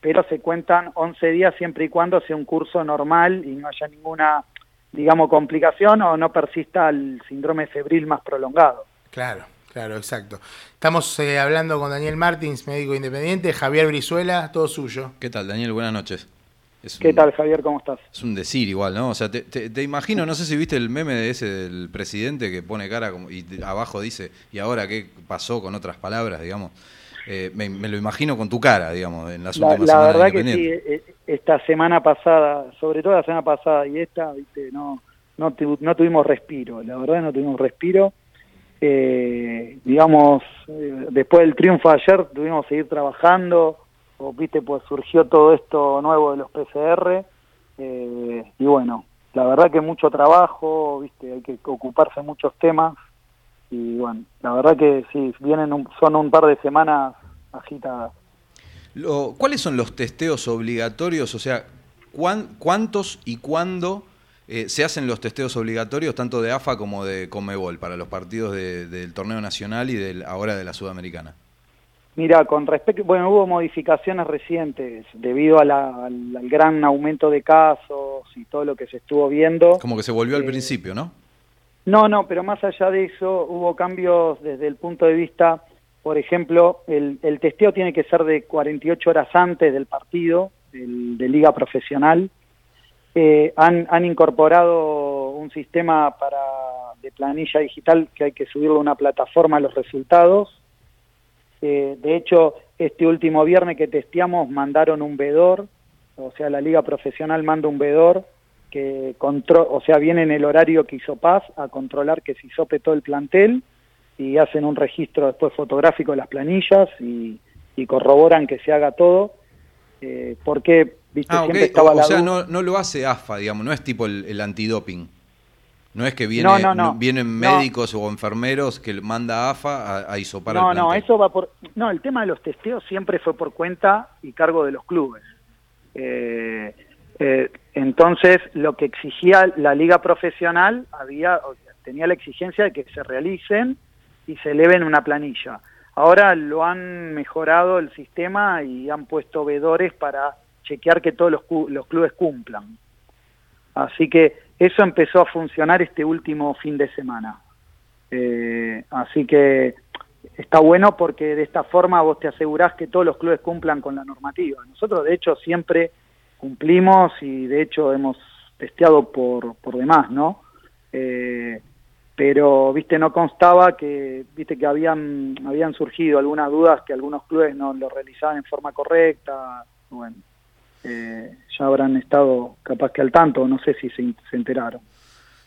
F: pero se cuentan 11 días siempre y cuando sea un curso normal y no haya ninguna, digamos, complicación o no persista el síndrome febril más prolongado.
D: Claro, claro, exacto. Estamos eh, hablando con Daniel Martins, médico independiente, Javier Brizuela, todo suyo.
E: ¿Qué tal, Daniel? Buenas noches. Es
F: ¿Qué
E: un-
F: tal, Javier? ¿Cómo estás?
E: Es un decir igual, ¿no? O sea, te, te- te imagino, no sé si viste el meme de ese del presidente que pone cara como, y abajo dice, ¿y ahora qué pasó con otras palabras, digamos? Eh, me, me lo imagino con tu cara, digamos, en las
F: La,
E: últimas
F: la
E: semanas de
F: verdad que sí, eh, esta semana pasada, sobre todo la semana pasada y esta, viste, no, no, tu- no tuvimos respiro, la verdad no tuvimos respiro. Eh, digamos, eh, después del triunfo ayer tuvimos que seguir trabajando, o viste, pues surgió todo esto nuevo de los PCR, eh, y bueno, la verdad que mucho trabajo, viste, hay que ocuparse muchos temas, y bueno, la verdad que sí, vienen un- son un par de semanas agitadas.
E: Lo- ¿Cuáles son los testeos obligatorios? O sea, ¿cuán- ¿cuántos y cuándo eh, se hacen los testeos obligatorios, tanto de AFA como de Comebol, para los partidos de- del torneo nacional y del, ahora de la Sudamericana?
F: Mira, con respecto, bueno, hubo modificaciones recientes debido a la- al, al gran aumento de casos y todo lo que se estuvo viendo.
E: Como que se volvió al
F: Eh,
E: principio, ¿no?
F: No, no, pero más allá de eso, hubo cambios desde el punto de vista, por ejemplo, el, el testeo tiene que ser de 48 horas antes del partido, el de liga profesional. Eh, han, han incorporado un sistema para de planilla digital que hay que subirlo a una plataforma los resultados. Eh, de hecho, este último viernes que testeamos mandaron un vedor, o sea, la liga profesional manda un vedor que contro o sea, viene en el horario que hizo Paz a controlar que se hisope todo el plantel y hacen un registro después fotográfico de las planillas y, y corroboran que se haga todo. Eh, porque, viste,
E: Ah,
F: estaba
E: O,
F: la
E: o sea, no, no lo hace AFA, digamos, no es tipo el, el antidoping. No es que viene,
F: No, no, no.
E: vienen médicos o enfermeros que manda AFA a, a hisopar
F: No, no, eso va por... No, el tema de los testeos siempre fue por cuenta y cargo de los clubes. Eh, eh, entonces, lo que exigía la liga profesional había o sea, tenía la exigencia de que se realicen y se eleven una planilla. Ahora lo han mejorado el sistema y han puesto vedores para chequear que todos los, los clubes cumplan. Así que eso empezó a funcionar este último fin de semana. Eh, así que está bueno porque de esta forma vos te asegurás que todos los clubes cumplan con la normativa. Nosotros de hecho siempre cumplimos y de hecho hemos testeado por, por demás, ¿no? Eh, pero viste no constaba que viste que habían habían surgido algunas dudas que algunos clubes no lo realizaban en forma correcta bueno eh, ya habrán estado capaz que al tanto no sé si se, se enteraron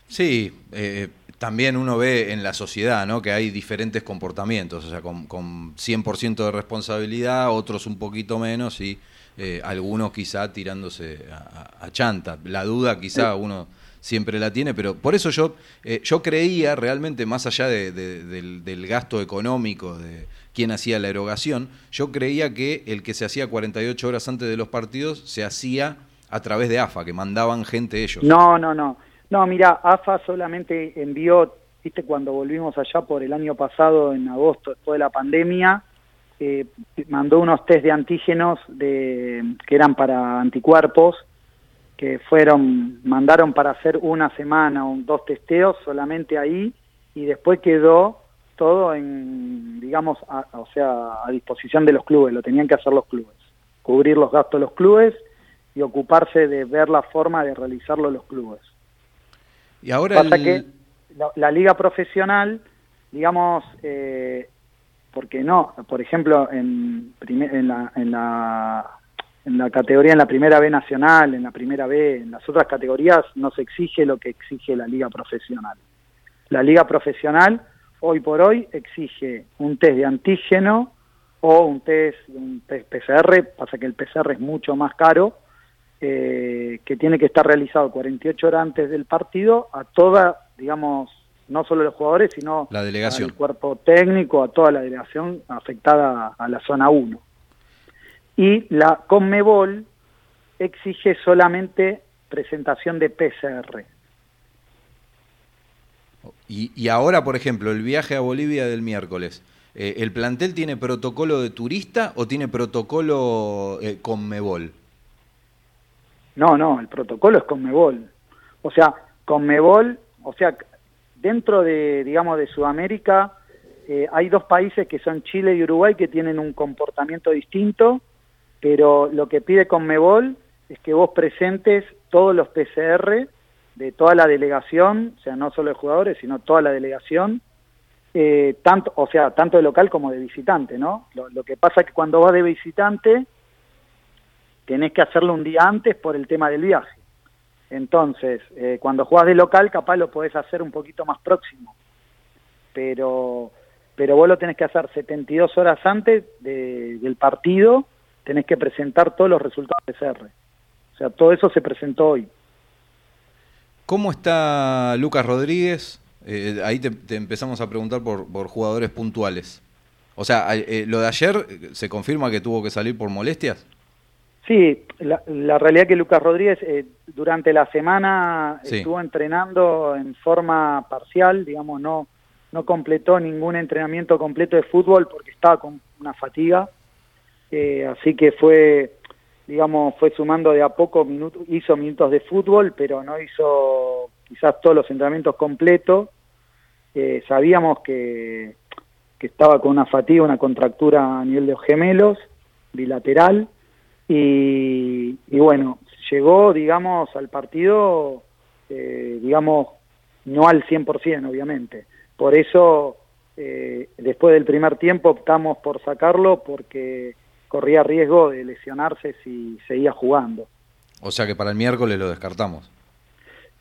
E: Sí, eh, también uno ve en la sociedad ¿no? que hay diferentes comportamientos, o sea, con, con 100% de responsabilidad, otros un poquito menos y eh, algunos quizá tirándose a, a- chanta. La duda quizá uno siempre la tiene, pero por eso yo, eh, yo creía realmente, más allá de- de- del, del gasto económico de quién hacía la erogación, yo creía que el que se hacía 48 horas antes de los partidos se hacía a través de AFA, que mandaban gente ellos.
F: No, no, no. No, mira, AFA solamente envió, viste, cuando volvimos allá por el año pasado, en agosto, después de la pandemia, eh, mandó unos test de antígenos de, que eran para anticuerpos, que fueron, mandaron para hacer una semana o dos testeos solamente ahí, y después quedó todo en, digamos, a- o sea, a disposición de los clubes, lo tenían que hacer los clubes, cubrir los gastos de los clubes y ocuparse de ver la forma de realizarlo los clubes.
E: Y ahora
F: Pasa
E: el-
F: que la, la liga profesional, digamos, eh, porque no, por ejemplo, en, primer- en, la, en, la, en la categoría, en la primera B nacional, en la primera B, en las otras categorías, no se exige lo que exige la liga profesional. La liga profesional, hoy por hoy, exige un test de antígeno o un test, un test PCR, pasa que el PCR es mucho más caro, eh, que tiene que estar realizado 48 horas antes del partido a toda, digamos, no solo los jugadores, sino
E: La delegación.
F: al cuerpo técnico, a toda la delegación afectada a la zona 1. Y la Conmebol exige solamente presentación de PCR.
E: Y, y ahora, por ejemplo, el viaje a Bolivia del miércoles, eh, ¿el plantel tiene protocolo de turista o tiene protocolo eh, Conmebol?
F: No, no, el protocolo es Conmebol. O sea, Conmebol, o sea, dentro de, digamos, de Sudamérica, eh, hay dos países que son Chile y Uruguay que tienen un comportamiento distinto, pero lo que pide Conmebol es que vos presentes todos los PCR de toda la delegación, o sea, no solo de jugadores, sino toda la delegación, eh, tanto, o sea, tanto de local como de visitante, ¿no? Lo, que pasa es que cuando vas de visitante, tenés que hacerlo un día antes por el tema del viaje. Entonces, eh, cuando jugás de local, capaz lo podés hacer un poquito más próximo. Pero, pero vos lo tenés que hacer 72 horas antes de- del partido, tenés que presentar todos los resultados de CR. O sea, todo eso se presentó hoy.
E: ¿Cómo está Lucas Rodríguez? Eh, ahí te, te empezamos a preguntar por, por jugadores puntuales. O sea, eh, lo de ayer, eh, ¿se confirma que tuvo que salir por molestias?
F: Sí, la, la realidad que Lucas Rodríguez eh, durante la semana
E: Sí.
F: estuvo entrenando en forma parcial, digamos, no, no completó ningún entrenamiento completo de fútbol porque estaba con una fatiga, eh, así que fue, digamos, fue sumando de a poco minutos, hizo minutos de fútbol, pero no hizo quizás todos los entrenamientos completos. Eh, sabíamos que, que estaba con una fatiga, una contractura a nivel de los gemelos, bilateral, y, y bueno, llegó, digamos, al partido, eh, digamos, no al 100%, obviamente. Por eso, eh, después del primer tiempo optamos por sacarlo porque corría riesgo de lesionarse si seguía jugando.
E: O sea que para el miércoles lo descartamos.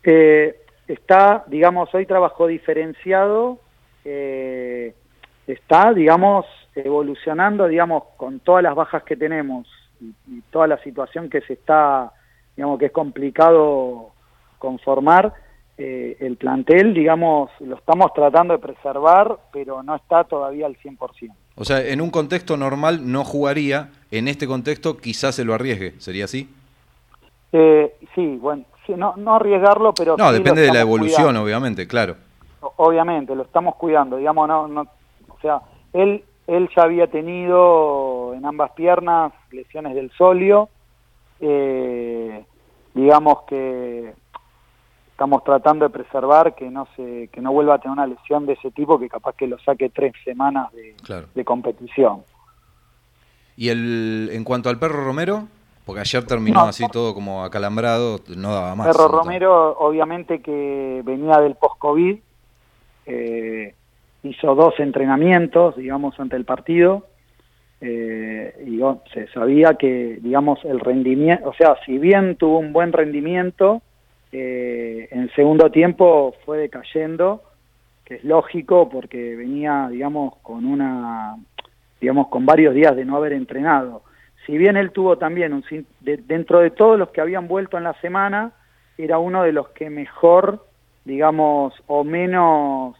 F: Eh, está, digamos, hoy trabajó diferenciado, eh, está, digamos, evolucionando, digamos, con todas las bajas que tenemos y, y toda la situación que se está, digamos, que es complicado conformar, eh, el plantel, digamos, lo estamos tratando de preservar, pero no está todavía al 100%.
E: O sea, en un contexto normal no jugaría, en este contexto quizás se lo arriesgue, ¿sería así?
F: Eh, sí, bueno, sí, no, no arriesgarlo, pero...
E: No,
F: sí
E: depende de la evolución,
F: cuidando.
E: obviamente, claro.
F: Obviamente, lo estamos cuidando, digamos, no, no, o sea, él, él ya había tenido en ambas piernas lesiones del solio, eh, digamos que estamos tratando de preservar que no se, que no vuelva a tener una lesión de ese tipo que capaz que lo saque tres semanas de,
E: Claro.
F: de competición.
E: Y el, en cuanto al perro Romero, porque ayer terminó
F: No.
E: así todo como acalambrado, no daba más.
F: Perro. Romero, obviamente que venía del post-COVID, eh, hizo dos entrenamientos, digamos, ante el partido, eh, y oh, se sabía que, digamos, el rendimiento, o sea, si bien tuvo un buen rendimiento, eh, en segundo tiempo fue decayendo, que es lógico porque venía, digamos, con una, digamos, con varios días de no haber entrenado. Si bien él tuvo también, un, de- dentro de todos los que habían vuelto en la semana, era uno de los que mejor, digamos, o menos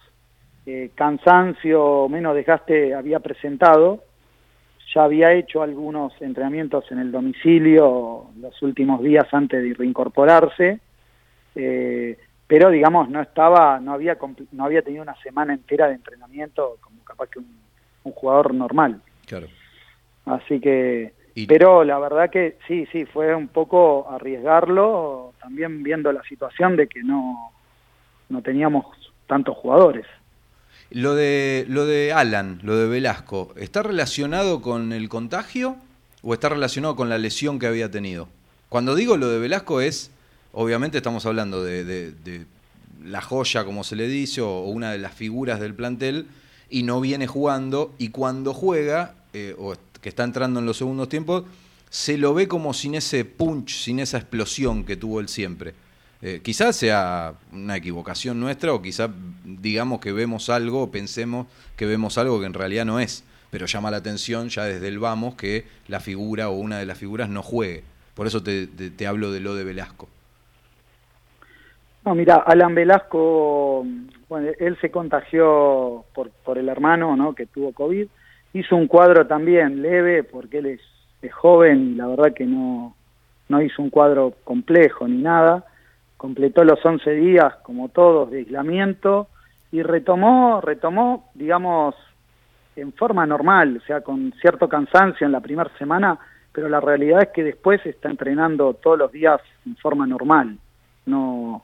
F: eh, cansancio, o menos desgaste había presentado. Ya había hecho algunos entrenamientos en el domicilio los últimos días antes de reincorporarse, eh, pero digamos no estaba, no había no había tenido una semana entera de entrenamiento como capaz que un, un jugador normal.
E: Claro.
F: Así que,
E: Y-
F: pero la verdad que sí, sí, fue un poco arriesgarlo, también viendo la situación de que no, no teníamos tantos jugadores.
E: Lo de, lo de Alan, lo de Velasco, ¿está relacionado con el contagio o está relacionado con la lesión que había tenido? Cuando digo lo de Velasco es, obviamente estamos hablando de, la joya, como se le dice, o una de las figuras del plantel, y no viene jugando y cuando juega, eh, o que está entrando en los segundos tiempos, se lo ve como sin ese punch, sin esa explosión que tuvo él siempre. Eh, quizás sea una equivocación nuestra o quizás digamos que vemos algo o pensemos que vemos algo que en realidad no es, pero llama la atención ya desde el vamos que la figura o una de las figuras no juegue. Por eso te hablo de lo de Velasco.
F: No, mira, Alan Velasco, bueno, él se contagió por, por el hermano, ¿no? Que tuvo COVID. Hizo un cuadro también leve porque él es, es joven y la verdad que no, no hizo un cuadro complejo ni nada. Completó los 11 días, como todos, de aislamiento y retomó, retomó, digamos, en forma normal, o sea, con cierto cansancio en la primera semana, pero la realidad es que después está entrenando todos los días en forma normal. No,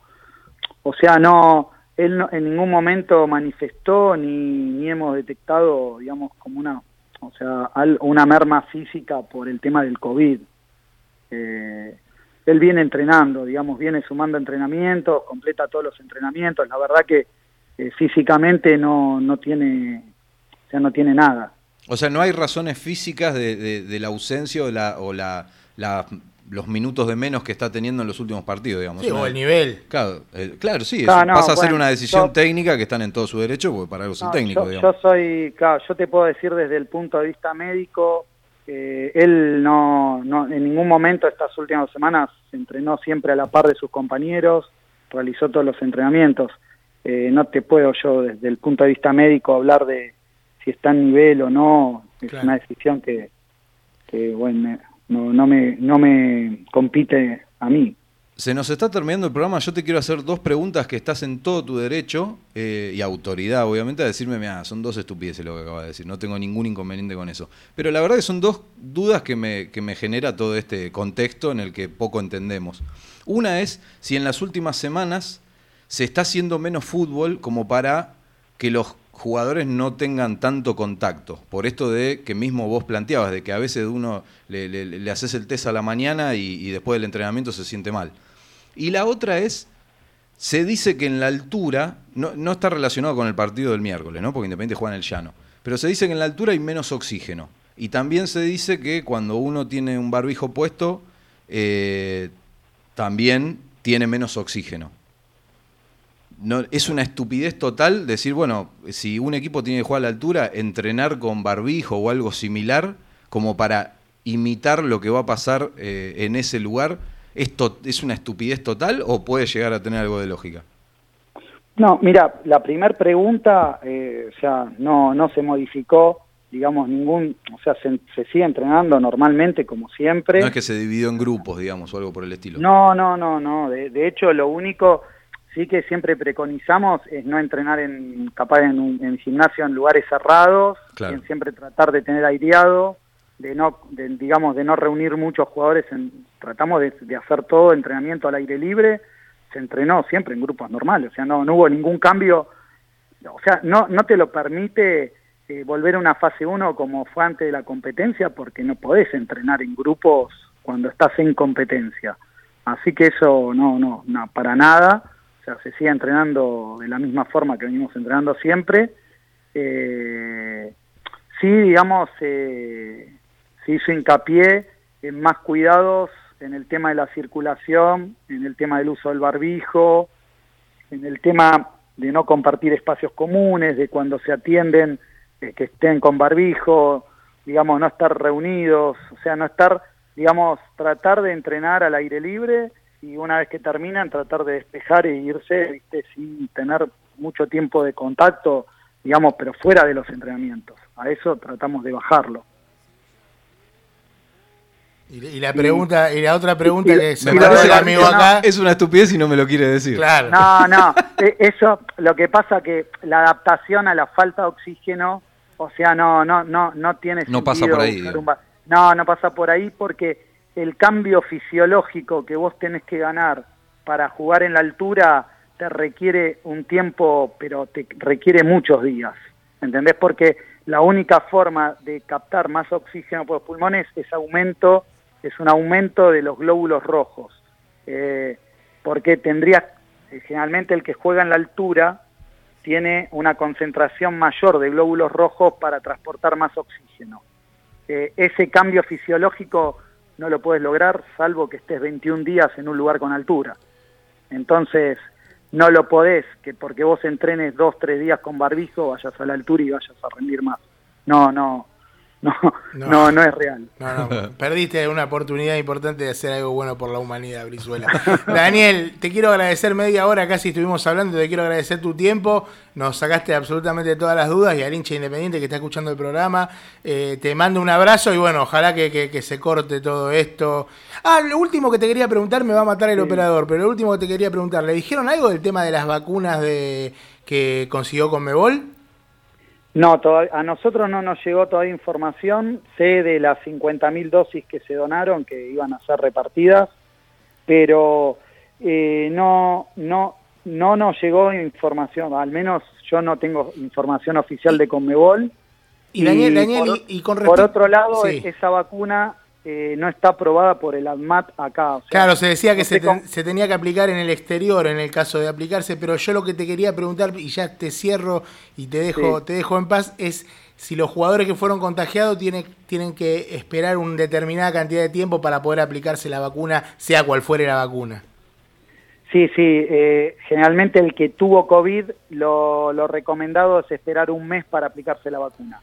F: o sea, no, él no- en ningún momento manifestó ni, ni hemos detectado, digamos, como una, o sea, una merma física por el tema del COVID. Eh, él viene entrenando, digamos, viene sumando entrenamientos, completa todos los entrenamientos. La verdad que eh, físicamente no, no tiene, o sea, no tiene nada.
E: O sea, no hay razones físicas de, de- de la ausencia o, la, o la, la- los minutos de menos que está teniendo en los últimos partidos, digamos.
D: Sí,
E: Una-
D: o el nivel.
E: Claro, eh, claro, sí,
F: no,
E: pasa a ser
F: bueno,
E: una decisión
F: yo-
E: técnica que están en todo su derecho, porque para algo es el técnico,
F: yo,
E: digamos.
F: yo soy, claro, yo te puedo decir desde el punto de vista médico, eh, él no, no, en ningún momento estas últimas semanas se entrenó siempre a la par de sus compañeros, realizó todos los entrenamientos. Eh, no te puedo yo desde el punto de vista médico hablar de si está en nivel o no, es
D: Claro.
F: una decisión que, que bueno, no, no, me, no me compite a mí.
E: Se nos está terminando el programa. Yo te quiero hacer dos preguntas que estás en todo tu derecho eh, y autoridad, obviamente, a decirme, mira, son dos estupideces lo que acabas de decir. No tengo ningún inconveniente con eso. Pero la verdad que son dos dudas que me, que me genera todo este contexto en el que poco entendemos. Una es si en las últimas semanas se está haciendo menos fútbol como para que los jugadores no tengan tanto contacto. Por esto de que mismo vos planteabas, de que a veces uno le, haces el test a la mañana y, y después del entrenamiento se siente mal. Y la otra es, se dice que en la altura, no, no está relacionado con el partido del miércoles, ¿no? porque Independiente juega en el llano, pero se dice que en la altura hay menos oxígeno. Y también se dice que cuando uno tiene un barbijo puesto, eh, también tiene menos oxígeno. No, es una estupidez total decir, bueno, si un equipo tiene que jugar a la altura, entrenar con barbijo o algo similar, como para imitar lo que va a pasar eh, en ese lugar, ¿esto es una estupidez total o puede llegar a tener algo de lógica?
F: No, mira, la primera pregunta, eh, o sea, no, no se modificó, digamos, ningún, o sea, se, se sigue entrenando normalmente como siempre.
E: No es que se dividió en grupos, digamos, o algo por el estilo.
F: No, no, no, no. De, de hecho, lo único sí que siempre preconizamos es no entrenar en capaz en, un, en gimnasio en lugares cerrados,
E: Claro.
F: siempre tratar de tener aireado, de no, de, digamos, de no reunir muchos jugadores. En, tratamos de, de hacer todo entrenamiento al aire libre. Se entrenó siempre en grupos normales, o sea, no, no hubo ningún cambio. O sea, no, no te lo permite eh, volver a una fase 1 como fue antes de la competencia, porque no podés entrenar en grupos cuando estás en competencia. Así que eso no, no, no, para nada. Se sigue entrenando de la misma forma que venimos entrenando siempre. Eh, sí, digamos, eh, se hizo hincapié en más cuidados en el tema de la circulación, en el tema del uso del barbijo, en el tema de no compartir espacios comunes, de cuando se atienden eh, que estén con barbijo, digamos, no estar reunidos, o sea, no estar, digamos, tratar de entrenar al aire libre y una vez que terminan tratar de despejar e irse, ¿viste? sin tener mucho tiempo de contacto, digamos, pero fuera de los entrenamientos. A eso tratamos de bajarlo.
D: Y, la pregunta, y la otra pregunta
F: Y-
D: que se me parece el amigo
F: no,
D: acá.
E: Es una estupidez y no me lo quiere decir.
D: Claro.
F: No, no, [LAUGHS] e- eso, lo que pasa que la adaptación a la falta de oxígeno, o sea, no, no, no, no tiene
E: No pasa por ahí,
F: un No, no pasa por ahí porque el cambio fisiológico que vos tenés que ganar para jugar en la altura te requiere un tiempo, pero te requiere muchos días, ¿entendés? Porque la única forma de captar más oxígeno por los pulmones es aumento, es un aumento de los glóbulos rojos, Eh, porque tendrías, eh, generalmente el que juega en la altura tiene una concentración mayor de glóbulos rojos para transportar más oxígeno. Eh, ese cambio fisiológico no lo puedes lograr salvo que estés 21 días en un lugar con altura. Entonces, no lo podés, que porque vos entrenes dos, tres días con barbijo, vayas a la altura y vayas a rendir más. No, no, [LAUGHS] no,
D: No.
F: no, no, es real.
D: No, no, [LAUGHS] perdiste una oportunidad importante de hacer algo bueno por la humanidad, Brizuela. [LAUGHS] Daniel, te quiero agradecer media hora, casi estuvimos hablando, te quiero agradecer tu tiempo, nos sacaste absolutamente todas las dudas y al hincha independiente que está escuchando el programa, eh, te mando un abrazo y bueno, ojalá que, que- que se corte todo esto. Ah, lo último que te quería preguntar, me va a matar el operador, pero lo último que te quería preguntar, ¿le dijeron algo del tema de las vacunas de que consiguió con Mebol?
F: No, a nosotros no nos llegó todavía información. Sé de las 50.000 dosis que se donaron, que iban a ser repartidas, pero eh, no, no, no nos llegó información. Al menos yo no tengo información oficial de Conmebol.
D: Y Daniel, Daniel,
F: por,
D: y, y con
F: por otro lado,
D: Sí.
F: esa vacuna eh, no está aprobada por el ADMAT acá. o sea,
D: Claro, se decía que
F: no
D: se, ten- se tenía que aplicar en el exterior en el caso de aplicarse, pero yo lo que te quería preguntar, y ya te cierro y te dejo,
F: Sí.
D: te dejo en paz, es si los jugadores que fueron contagiados tienen, tienen que esperar una determinada cantidad de tiempo para poder aplicarse la vacuna, sea cual fuere la vacuna.
F: Sí, sí, eh, generalmente el que tuvo COVID, lo, lo recomendado es esperar un mes para aplicarse la vacuna.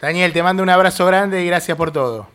D: Daniel, te mando un abrazo grande y gracias por todo.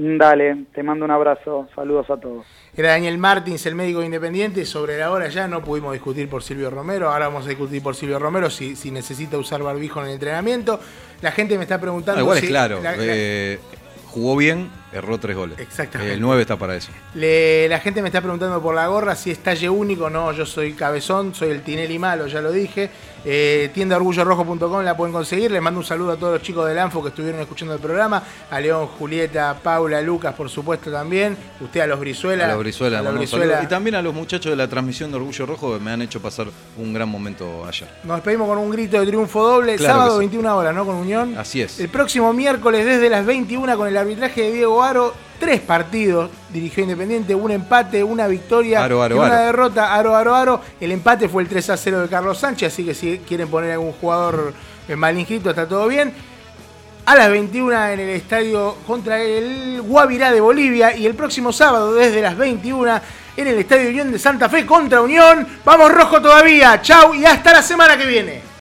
F: Dale, te mando un abrazo, saludos a todos.
D: Era Daniel Martins, el médico independiente. Sobre la hora ya no pudimos discutir por Silvio Romero. Ahora vamos a discutir por Silvio Romero si, si necesita usar barbijo en el entrenamiento. La gente me está preguntando.
E: Ah, igual
D: si-
E: es claro.
D: la- la-
E: eh, jugó bien, erró tres goles.
D: Exactamente.
E: El 9 está para eso.
D: Le- la gente me está preguntando por la gorra, si es talle único. No, yo soy cabezón, soy el Tinelli malo, ya lo dije. Eh, tiendaorgullorrojo.com la pueden conseguir. Les mando un saludo a todos los chicos del ANFO que estuvieron escuchando el programa. A León, Julieta, Paula, Lucas, por supuesto también. Usted a los Brizuela.
E: A los Brizuela,
D: a los Brizuela.
E: Y también a los muchachos de la transmisión de Orgullo Rojo que me han hecho pasar un gran momento ayer.
D: Nos despedimos con un grito de triunfo doble.
E: Claro
D: Sábado,
E: que sí.
D: 21 horas, ¿no? Con Unión.
E: Así es.
D: El próximo miércoles, desde las 21, con el arbitraje de Diego Aro, tres partidos dirigió Independiente, un empate, una victoria
E: Aro, aro,
D: y una
E: aro.
D: derrota. Aro, aro, aro. El empate fue el 3 a 0 de Carlos Sánchez, así que si quieren poner algún jugador eh, mal inscrito, está todo bien. A las 21 en el estadio contra el Guavirá de Bolivia y el próximo sábado desde las 21 en el Estadio Unión de Santa Fe contra Unión. Vamos rojo todavía. Chau y hasta la semana que viene.